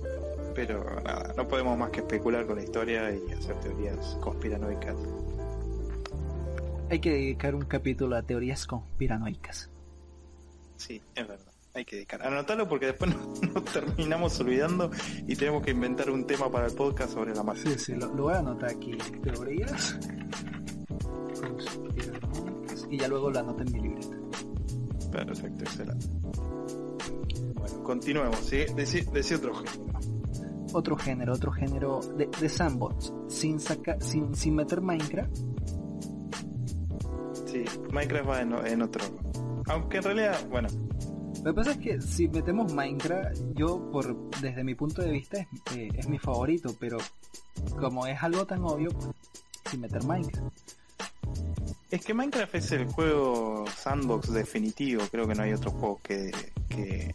pero nada, no podemos más que especular con la historia y hacer teorías conspiranoicas. Hay que dedicar un capítulo a teorías conspiranoicas. Sí, es verdad hay que dedicar. Anótalo porque después (laughs) nos, terminamos olvidando y tenemos que inventar un tema para el podcast sobre la magia. Sí, sí, lo, lo, voy a anotar aquí. Teorías. Y ya luego lo anoto en mi libreta. Perfecto, excelente. Bueno, continuemos, ¿sí? Decí, decí otro género. Otro género, otro género de, de sandbox. Sin, saca, sin, sin meter Minecraft. Sí, Minecraft va en, en otro. Aunque en realidad, bueno, lo que pasa es que si metemos Minecraft, yo por desde mi punto de vista es, eh, es mi favorito, pero como es algo tan obvio, pues, sin meter Minecraft. Es que Minecraft es el juego sandbox definitivo, creo que no hay otro juego que, que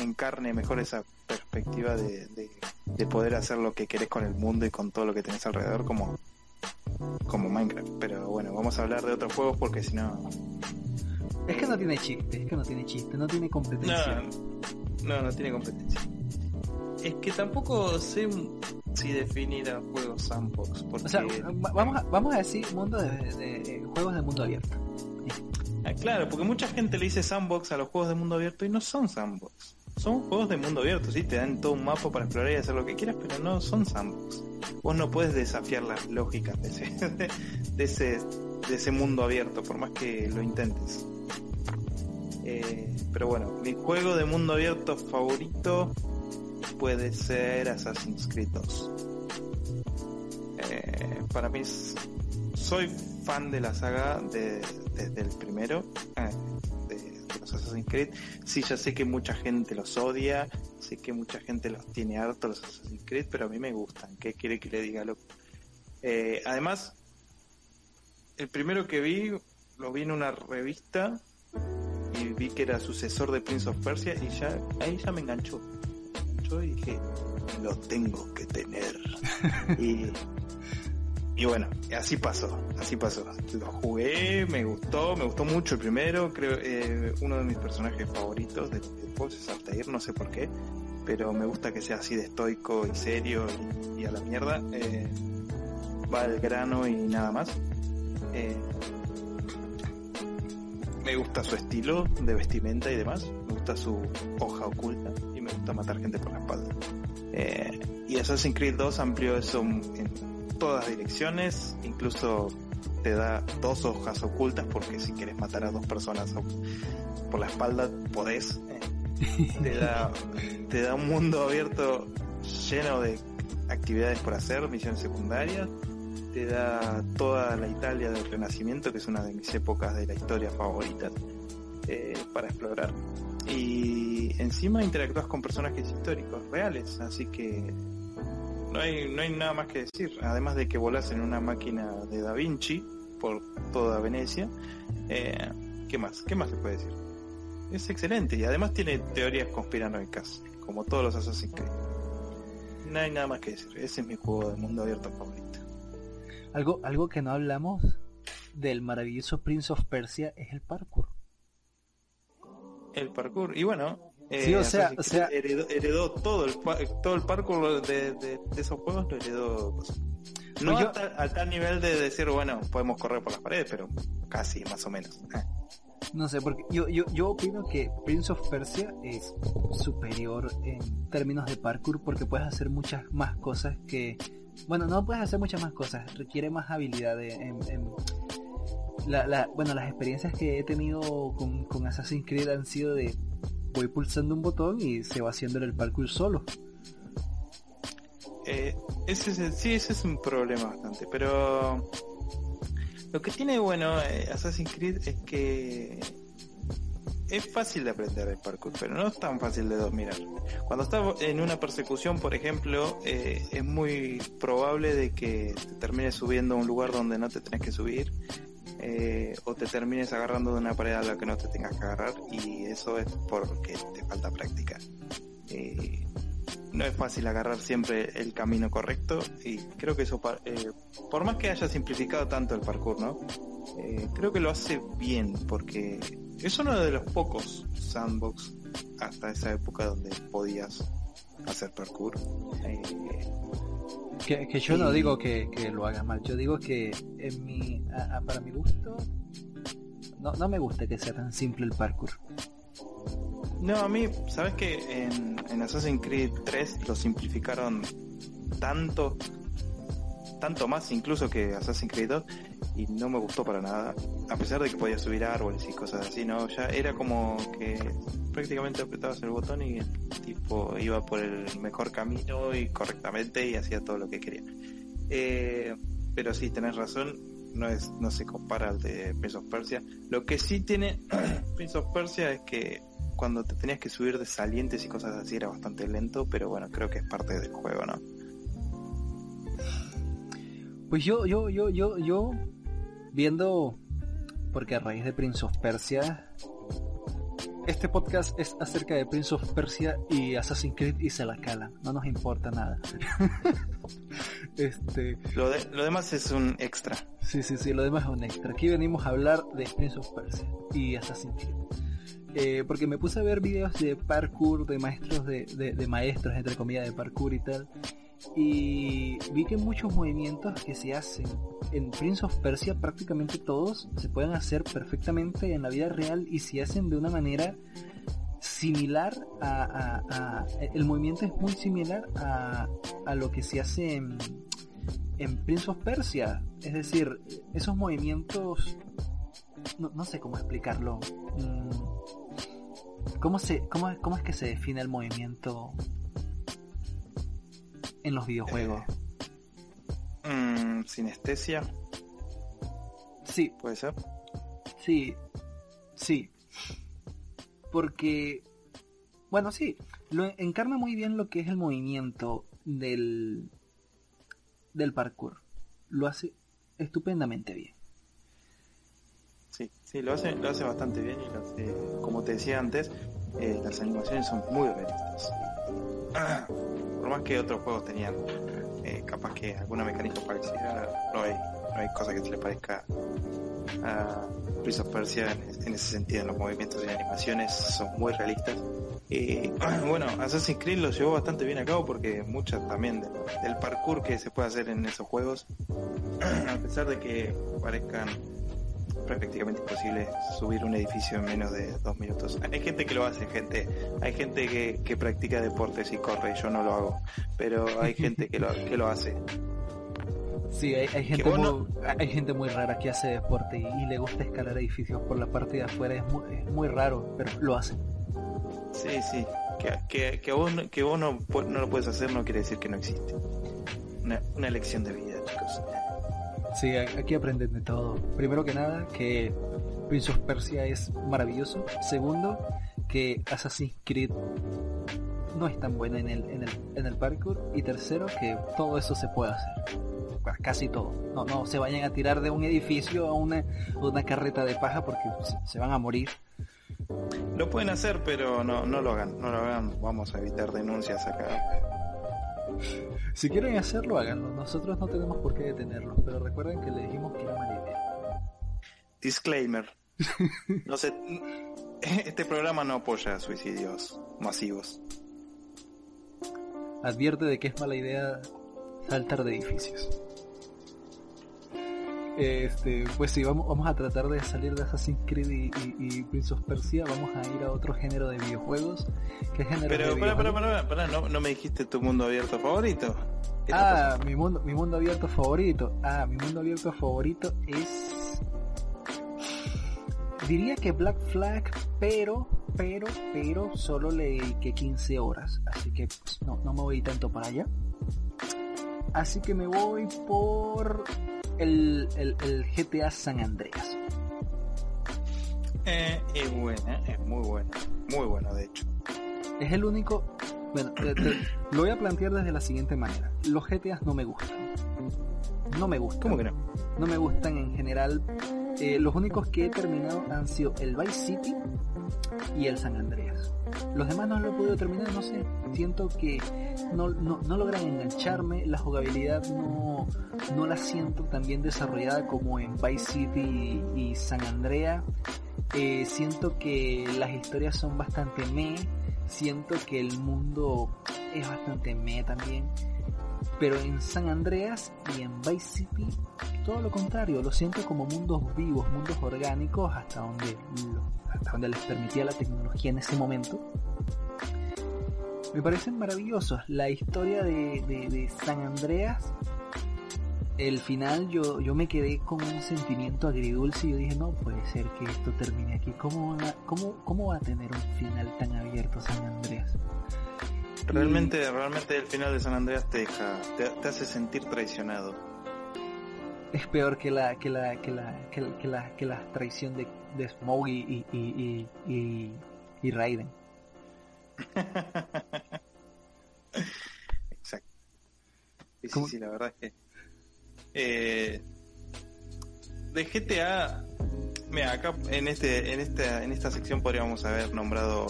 encarne mejor esa perspectiva de, de, de, poder hacer lo que querés con el mundo y con todo lo que tenés alrededor como, como Minecraft. Pero bueno, vamos a hablar de otros juegos porque si no es que no tiene chiste, es que no tiene chiste, no tiene competencia. No, no, no tiene competencia. Es que tampoco sé si definir a juegos sandbox. Porque... O sea, vamos a, vamos a decir mundo de, de, de juegos de mundo abierto. Ah, claro, porque mucha gente le dice sandbox a los juegos de mundo abierto y no son sandbox. Son juegos de mundo abierto, sí, te dan todo un mapa para explorar y hacer lo que quieras, pero no son sandbox. Vos no puedes desafiar las lógicas de ese, (laughs) de ese, de ese mundo abierto, por más que lo intentes. Eh, pero bueno, mi juego de mundo abierto favorito puede ser Assassin's Creed 2. Eh, para mí soy fan de la saga de, desde el primero eh, de, los Assassin's Creed. Sí, ya sé que mucha gente los odia, sé que mucha gente los tiene harto los Assassin's Creed, pero a mí me gustan. ¿Qué quiere que le diga? Lo... Además, el primero que vi lo vi en una revista y vi que era sucesor de Prince of Persia y ya ahí ya me enganchó. Me enganchó y dije, lo tengo que tener. (laughs) y, y bueno, así pasó, así pasó. Lo jugué, me gustó, me gustó mucho el primero, creo eh, uno de mis personajes favoritos de los videojuegos es Altair, no sé por qué, pero me gusta que sea así de estoico y serio y, y a la mierda. Eh, va al grano y nada más. Eh, me gusta su estilo de vestimenta y demás, me gusta su hoja oculta y me gusta matar gente por la espalda. Eh, y Assassin's Creed 2 amplió eso en todas direcciones, incluso te da dos hojas ocultas porque si quieres matar a dos personas por la espalda podés. Eh, te, da, (laughs) te da un mundo abierto lleno de actividades por hacer, misiones secundarias te da toda la Italia del Renacimiento, que es una de mis épocas de la historia favoritas, eh, para explorar. Y encima interactúas con personajes históricos reales, así que no hay, no hay nada más que decir. Además de que volás en una máquina de Da Vinci por toda Venecia, eh, ¿qué más? ¿Qué más se puede decir? Es excelente y además tiene teorías conspiranoicas, como todos los Assassin's Creed. No hay nada más que decir. Ese es mi juego de mundo abierto favorito. Algo, algo que no hablamos del maravilloso Prince of Persia es el parkour. El parkour, y bueno, eh, sí, o sea, o sea heredó, heredó, todo el todo el parkour de, de, de esos juegos lo heredó. No yo, a, a, tal nivel de decir, bueno, podemos correr por las paredes, pero casi, más o menos. No sé, porque yo, yo, yo opino que Prince of Persia es superior en términos de parkour porque puedes hacer muchas más cosas que bueno, no puedes hacer muchas más cosas, requiere más habilidad de, en, la, la, bueno, las experiencias que he tenido con, con, Assassin's Creed han sido de voy pulsando un botón y se va haciendo el parkour solo. Eh, ese es, sí, ese es un problema bastante, pero lo que tiene bueno eh, Assassin's Creed es que es fácil de aprender el parkour, pero no es tan fácil de dominar. Cuando estás en una persecución, por ejemplo, eh, es muy probable de que te termines subiendo a un lugar donde no te tenés que subir, eh, o te termines agarrando de una pared a la que no te tengas que agarrar, y eso es porque te falta práctica. Eh, no es fácil agarrar siempre el camino correcto y creo que eso, por más que haya simplificado tanto el parkour, ¿no? Creo que lo hace bien porque es uno de los pocos sandbox hasta esa época donde podías hacer parkour. Eh, que, yo no digo que, lo haga mal, yo digo que en mi, para mi gusto no, no me gusta que sea tan simple el parkour. No, a mí, ¿sabes que en, en Assassin's Creed 3 lo simplificaron tanto, tanto más incluso que Assassin's Creed 2 y no me gustó para nada, a pesar de que podía subir árboles y cosas así, ¿no? Ya era como que prácticamente apretabas el botón y el tipo iba por el mejor camino y correctamente y hacía todo lo que quería. Eh, pero sí, tenés razón, no es no se compara al de Prince of Persia. Lo que sí tiene (clears throat) Prince of Persia es que cuando te tenías que subir de salientes y cosas así era bastante lento, pero bueno, creo que es parte del juego, ¿no? Pues yo, yo, yo, yo, yo, viendo, porque a raíz de Prince of Persia, este podcast es acerca de Prince of Persia y Assassin's Creed y se la cala, no nos importa nada. (laughs) este, lo, de, lo demás es un extra. Sí, sí, sí, lo demás es un extra. Aquí venimos a hablar de Prince of Persia y Assassin's Creed. Eh, porque me puse a ver videos de parkour, de maestros, de, de, maestros, entre comillas, de parkour y tal. Y vi que muchos movimientos que se hacen en Prince of Persia, prácticamente todos, se pueden hacer perfectamente en la vida real y se hacen de una manera similar a, el movimiento es muy similar a, a lo que se hace en, en Prince of Persia. Es decir, esos movimientos, no, no sé cómo explicarlo. Mm, ¿Cómo, se, cómo, cómo es que se define el movimiento en los videojuegos? Eh, mm, sinestesia. Sí. ¿Puede ser? Sí, sí. Porque, bueno, sí, lo encarna muy bien lo que es el movimiento del, del parkour. Lo hace estupendamente bien. Sí, sí, lo hace, lo hace bastante bien y como te decía antes, eh, las animaciones son muy realistas. (clears throat) por más que otros juegos tenían eh, capaz que alguna mecánica parecida, no hay, no hay cosa que se le parezca a Prince of Persia en, ese sentido, en los movimientos y animaciones son muy realistas. Y (clears throat) bueno, Assassin's Creed lo llevó bastante bien a cabo porque muchas también del parkour que se puede hacer en esos juegos, (clears throat) a pesar de que parezcan prácticamente imposible subir un edificio en menos de dos minutos. Hay gente que lo hace, gente. Hay gente que, que practica deportes y corre, yo no lo hago, pero hay (laughs) gente que lo, que lo hace. Sí, hay, gente muy, hay gente muy rara que hace deporte y, le gusta escalar edificios por la parte de afuera. Es muy, es muy raro, pero lo hace. Sí, sí. Que, que, que vos, que vos no, no, lo puedes hacer no quiere decir que no existe. Una, una lección de vida, chicos. Sí, aquí aprenden de todo. Primero que nada, que Prince of Persia es maravilloso. Segundo, que Assassin's Creed no es tan buena en el, en el, en el parkour. Y tercero, que todo eso se puede hacer. Casi todo. No, no se vayan a tirar de un edificio a una, una carreta de paja porque se, van a morir. Lo pueden hacer, pero no, no lo hagan. No lo hagan. Vamos a evitar denuncias acá. (laughs) Si quieren hacerlo, háganlo. Nosotros no tenemos por qué detenerlos, pero recuerden que le dijimos que era mala idea. Disclaimer. (laughs) No sé, (laughs) este programa no apoya suicidios masivos. Advierte de que es mala idea saltar de edificios. Este, pues sí, vamos, vamos a tratar de salir de Assassin's Creed y, Prince of Persia. Vamos a ir a otro género de videojuegos. ¿Qué género Pero, para, para, para, ¿no, ¿no me dijiste tu mundo abierto favorito? Ah, mi mundo, mi mundo abierto favorito. Ah, mi mundo abierto favorito es. Diría que Black Flag, pero, pero, pero solo le dediqué 15 horas. Así que pues, no, no me voy tanto para allá. Así que me voy por el, el, GTA San Andreas. Eh, es buena, es muy buena, muy buena de hecho. Es el único, bueno, lo voy a plantear desde la siguiente manera. Los GTAs no me gustan. No me gustan. ¿Cómo que no? No me gustan en general Eh, los únicos que he terminado han sido el Vice City y el San Andreas. Los demás no lo he podido terminar, no sé. Siento que no, no, no logran engancharme, la jugabilidad no, no la siento tan bien desarrollada como en Vice City y, San Andreas. Eh, siento que las historias son bastante me, siento que el mundo es bastante me también. Pero en San Andreas y en Vice City, todo lo contrario, lo siento como mundos vivos, mundos orgánicos, hasta donde, hasta donde les permitía la tecnología en ese momento. Me parecen maravillosos. La historia de, San Andreas, el final yo, yo me quedé con un sentimiento agridulce y yo dije, no puede ser que esto termine aquí. ¿Cómo, cómo, cómo va a tener un final tan abierto San Andreas? Realmente, realmente el final de San Andreas te deja, te, hace sentir traicionado. Es peor que la, que la, que la, que la, que la, traición de, de Smoke y, y, y, y, Raiden. (laughs) Exacto. Sí, sí, sí, la verdad es que eh, de GTA, mira, acá en este, en esta, en esta sección podríamos haber nombrado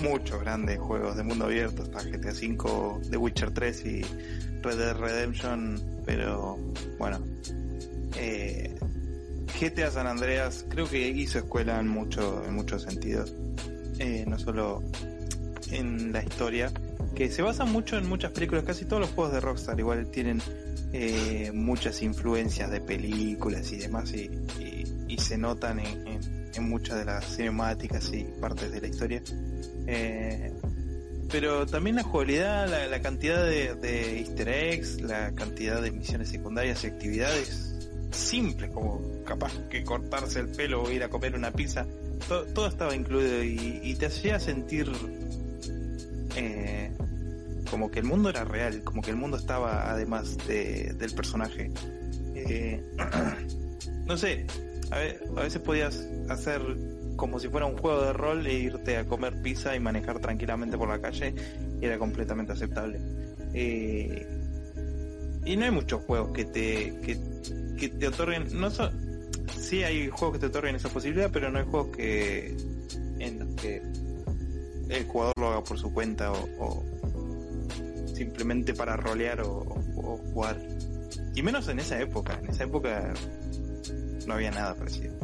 muchos grandes juegos de mundo abierto, hasta GTA V, The Witcher 3 y Red Dead Redemption, pero bueno, eh, GTA San Andreas creo que hizo escuela en, mucho, en muchos sentidos, eh, no solo en la historia, que se basa mucho en muchas películas, casi todos los juegos de Rockstar igual tienen eh, muchas influencias de películas y demás y, se notan en, en muchas de las cinemáticas y partes de la historia. Eh, pero también la jugabilidad, la, cantidad de, easter eggs, la cantidad de misiones secundarias y actividades simples, como capaz que cortarse el pelo o ir a comer una pizza, todo, estaba incluido y, te hacía sentir eh, como que el mundo era real, como que el mundo estaba además del personaje. Eh, (clears throat) no sé, a, veces podías hacer como si fuera un juego de rol e irte a comer pizza y manejar tranquilamente por la calle era completamente aceptable. Eh, y no hay muchos juegos que te, que, te otorguen, no sí hay juegos que te otorguen esa posibilidad, pero no hay juegos que en los que el jugador lo haga por su cuenta o, simplemente para rolear o, jugar. Y menos en esa época, en esa época no había nada parecido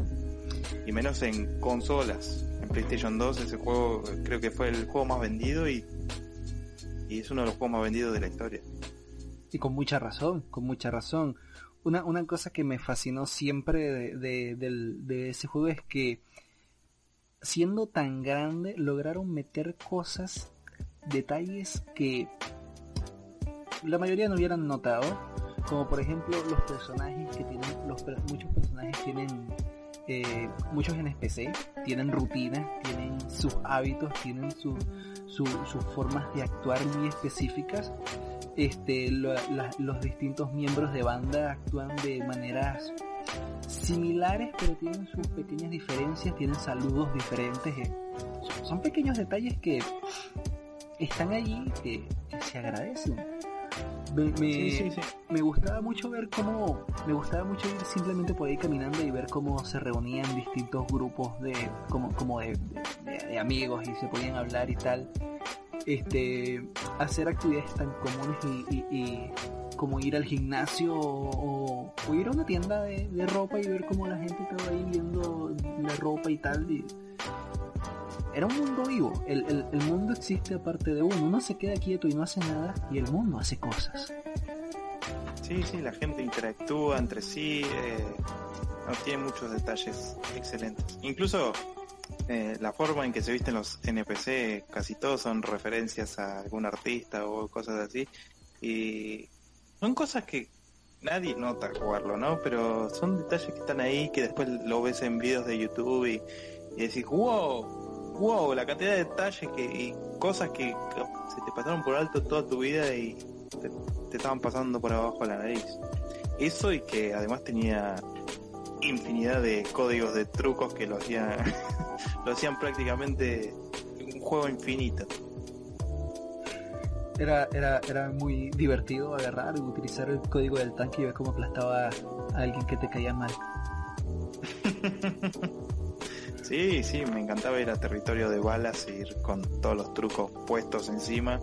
y menos en consolas. En PlayStation 2 ese juego creo que fue el juego más vendido y, y es uno de los juegos más vendidos de la historia. Y con mucha razón, con mucha razón. Una, una cosa que me fascinó siempre de, de, ese juego es que siendo tan grande lograron meter cosas, detalles que la mayoría no hubieran notado, como por ejemplo los personajes que tienen, los, muchos personajes tienen eh, muchos en PC tienen rutinas, tienen sus hábitos, tienen sus formas de actuar muy específicas. Este, los distintos miembros de banda actúan de maneras similares, pero tienen sus pequeñas diferencias, tienen saludos diferentes. Eh, son pequeños detalles que están allí que se agradecen. Me, gustaba mucho ver cómo, me gustaba mucho ir simplemente por ahí caminando y ver cómo se reunían distintos grupos de, como, como de, amigos y se podían hablar y tal. Este, hacer actividades tan comunes y, como ir al gimnasio o, ir a una tienda de, de, ropa y ver cómo la gente estaba ahí viendo la ropa y tal. Y, era un mundo vivo. El, mundo existe aparte de uno. Uno se queda quieto y no hace nada y el mundo hace cosas. Sí, sí, la gente interactúa entre sí. Eh, tiene muchos detalles excelentes. Incluso eh, la forma en que se visten los NPC, casi todos son referencias a algún artista o cosas así. Y son cosas que nadie nota jugarlo, ¿no? Pero son detalles que están ahí, que después lo ves en videos de YouTube y, y decís, wow, wow, la cantidad de detalles que, y cosas que se te pasaron por alto toda tu vida y te, estaban pasando por abajo la nariz. Eso y que además tenía infinidad de códigos de trucos que lo hacían, (laughs) lo hacían prácticamente un juego infinito. Era, era, era muy divertido agarrar y utilizar el código del tanque y ver cómo aplastaba a alguien que te caía mal. (laughs) sí, sí, me encantaba ir a territorio de balas e ir con todos los trucos puestos encima.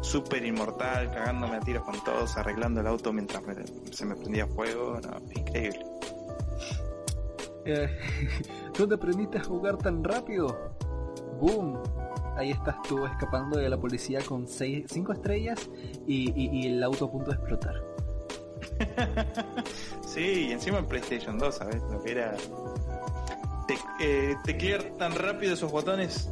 Súper inmortal, cagándome a tiros con todos, arreglando el auto mientras se me prendía fuego. increíble. Eh, ¿Dónde aprendiste a jugar tan rápido? ¡Boom! Ahí estás tú escapando de la policía con 5 estrellas y, el auto a punto de explotar. (laughs) sí, y encima en PlayStation 2, ¿sabes? Lo que era. Te, eh, tan rápido esos botones.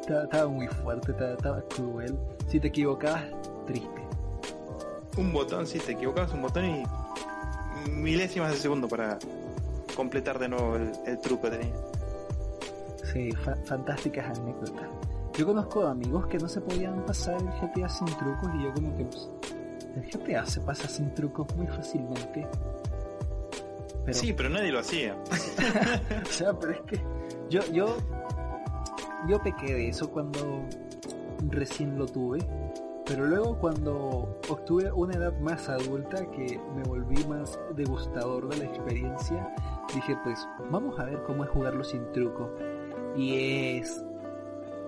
Estaba, muy fuerte, estaba, cruel. Si te equivocabas, triste. Un botón, si te equivocabas un botón y milésimas de segundo para completar de nuevo el, truco tenía. Sí, fantásticas anécdotas. Yo conozco amigos que no se podían pasar el GTA sin trucos y yo como que pues, el GTA se pasa sin trucos muy fácilmente. Sí, pero nadie lo hacía. (laughs) o sea, pero es que yo, yo, yo pequé de eso cuando recién lo tuve. Pero luego cuando obtuve una edad más adulta que me volví más degustador de la experiencia, dije pues vamos a ver cómo es jugarlo sin truco. Y es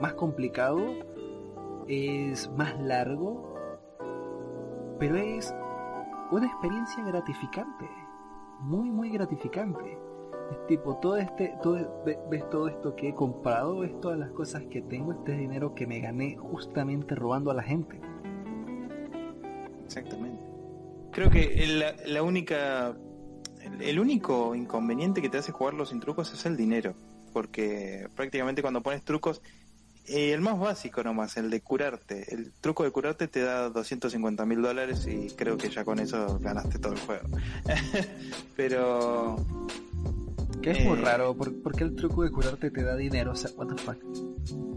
más complicado, es más largo, pero es una experiencia gratificante, muy muy gratificante. Es tipo, todo este, todo, ves todo esto que he comprado, ves todas las cosas que tengo, este dinero que me gané justamente robando a la gente. Exactamente. Creo que la, única el único inconveniente que te hace jugarlo sin trucos es el dinero, porque prácticamente cuando pones trucos, eh, el más básico nomás, el de curarte, el truco de curarte te da 250 mil dólares y creo que ya con eso ganaste todo el juego. (laughs) Pero... Que es muy eh, raro, porque el truco de curarte te da dinero, o sea, what the fuck.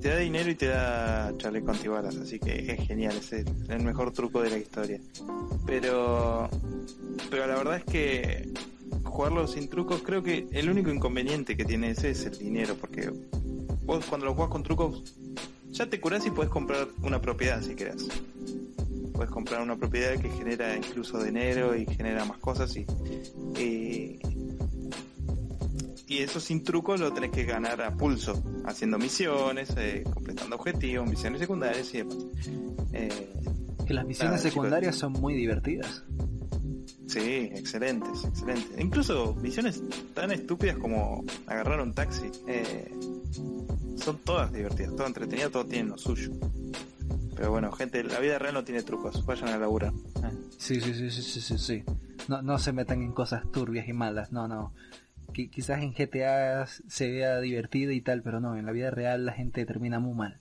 Te da dinero y te da chaleco antibalas, así que es genial, es el mejor truco de la historia. Pero, pero la verdad es que jugarlo sin trucos, creo que el único inconveniente que tiene ese es el dinero, porque vos cuando lo juegas con trucos, ya te curás y puedes comprar una propiedad si querés. Puedes comprar una propiedad que genera incluso dinero y genera más cosas y, y, eso sin trucos lo tenés que ganar a pulso, haciendo misiones, eh, completando objetivos, misiones secundarias y demás. Eh, que las misiones secundarias son muy divertidas. Sí, excelentes, excelentes. Incluso visiones tan estúpidas como agarrar un taxi. Eh, son todas divertidas, todo entretenido, todo tiene lo suyo. Pero bueno, gente, la vida real no tiene trucos, vayan a laburar. Eh. Sí, sí, sí, sí, sí, sí, No, no se metan en cosas turbias y malas, no, no. quizás en GTA se vea divertido y tal, pero no, en la vida real la gente termina muy mal.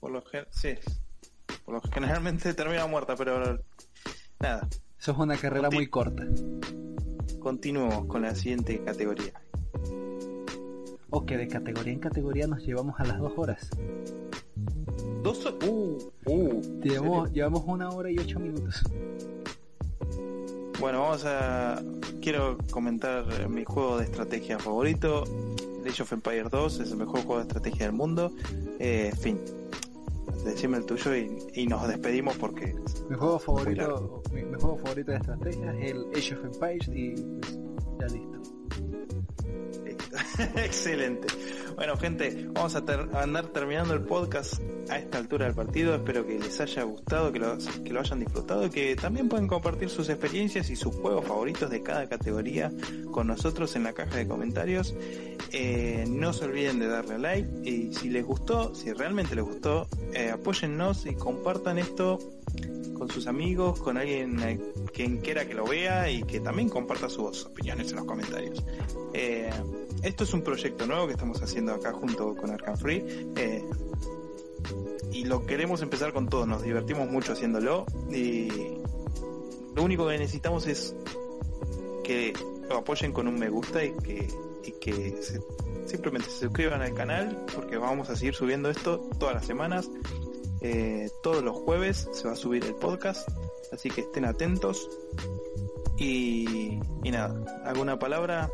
Por lo sí, por lo generalmente termina muerta, pero nada. Eso es una carrera muy corta. Continuemos con la siguiente categoría. O que de categoría en categoría nos llevamos a las dos horas. Dos uh, uh, llevamos, llevamos una hora y ocho minutos. Bueno, vamos a. Quiero comentar mi juego de estrategia favorito. Age of Empires 2 es el mejor juego de estrategia del mundo. Eh, fin decime el tuyo y, nos despedimos porque... Mi juego favorito, mi, juego favorito de estrategia es el Age of Empires y pues, ya listo. (laughs) Excelente. Bueno, gente, vamos a, andar terminando el podcast a esta altura del partido. Espero que les haya gustado, que lo, hayan disfrutado, que también pueden compartir sus experiencias y sus juegos favoritos de cada categoría con nosotros en la caja de comentarios. Eh, no se olviden de darle like y si les gustó, si realmente les gustó, eh, apóyennos y compartan esto con sus amigos, con alguien eh, quien quiera que lo vea y que también comparta sus opiniones en los comentarios. Eh, esto es un proyecto nuevo que estamos haciendo acá junto con Arkham Free. Eh, y lo queremos empezar con todo, nos divertimos mucho haciéndolo y lo único que necesitamos es que lo apoyen con un me gusta y que, y que simplemente se suscriban al canal porque vamos a seguir subiendo esto todas las semanas eh, todos los jueves se va a subir el podcast, así que estén atentos. Y, y nada, ¿alguna palabra?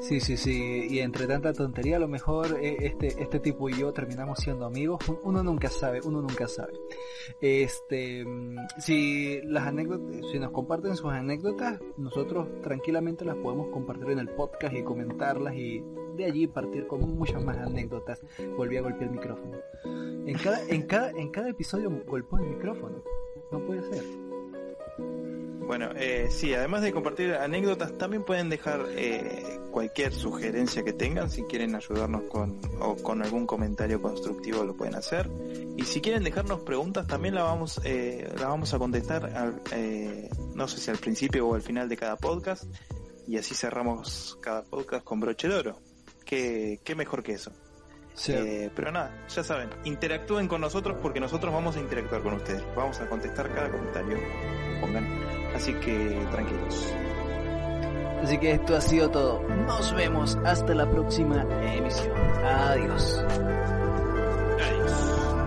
Sí, sí, sí. Y entre tanta tontería, a lo mejor eh, este, este tipo y yo terminamos siendo amigos. Uno nunca sabe, uno nunca sabe. Este, mm, si las anécdotas, si nos comparten sus anécdotas, nosotros tranquilamente las podemos compartir en el podcast y comentarlas y de allí partir con muchas más anécdotas. Volví a golpear el micrófono. En cada, en cada, en cada episodio golpeo el micrófono. No puede ser. Bueno, eh, sí, además de compartir anécdotas, también pueden dejar eh, cualquier sugerencia que tengan, si quieren ayudarnos con, o con algún comentario constructivo lo pueden hacer. Y si quieren dejarnos preguntas, también la vamos, eh, la vamos a contestar, al, eh, no sé si al principio o al final de cada podcast, y así cerramos cada podcast con broche de oro. ¿Qué, qué mejor que eso? Sí. Eh, pero nada, ya saben, interactúen con nosotros porque nosotros vamos a interactuar con ustedes. Vamos a contestar cada comentario pongan. Así que tranquilos. Así que esto ha sido todo. Nos vemos hasta la próxima emisión. Adiós. Adiós.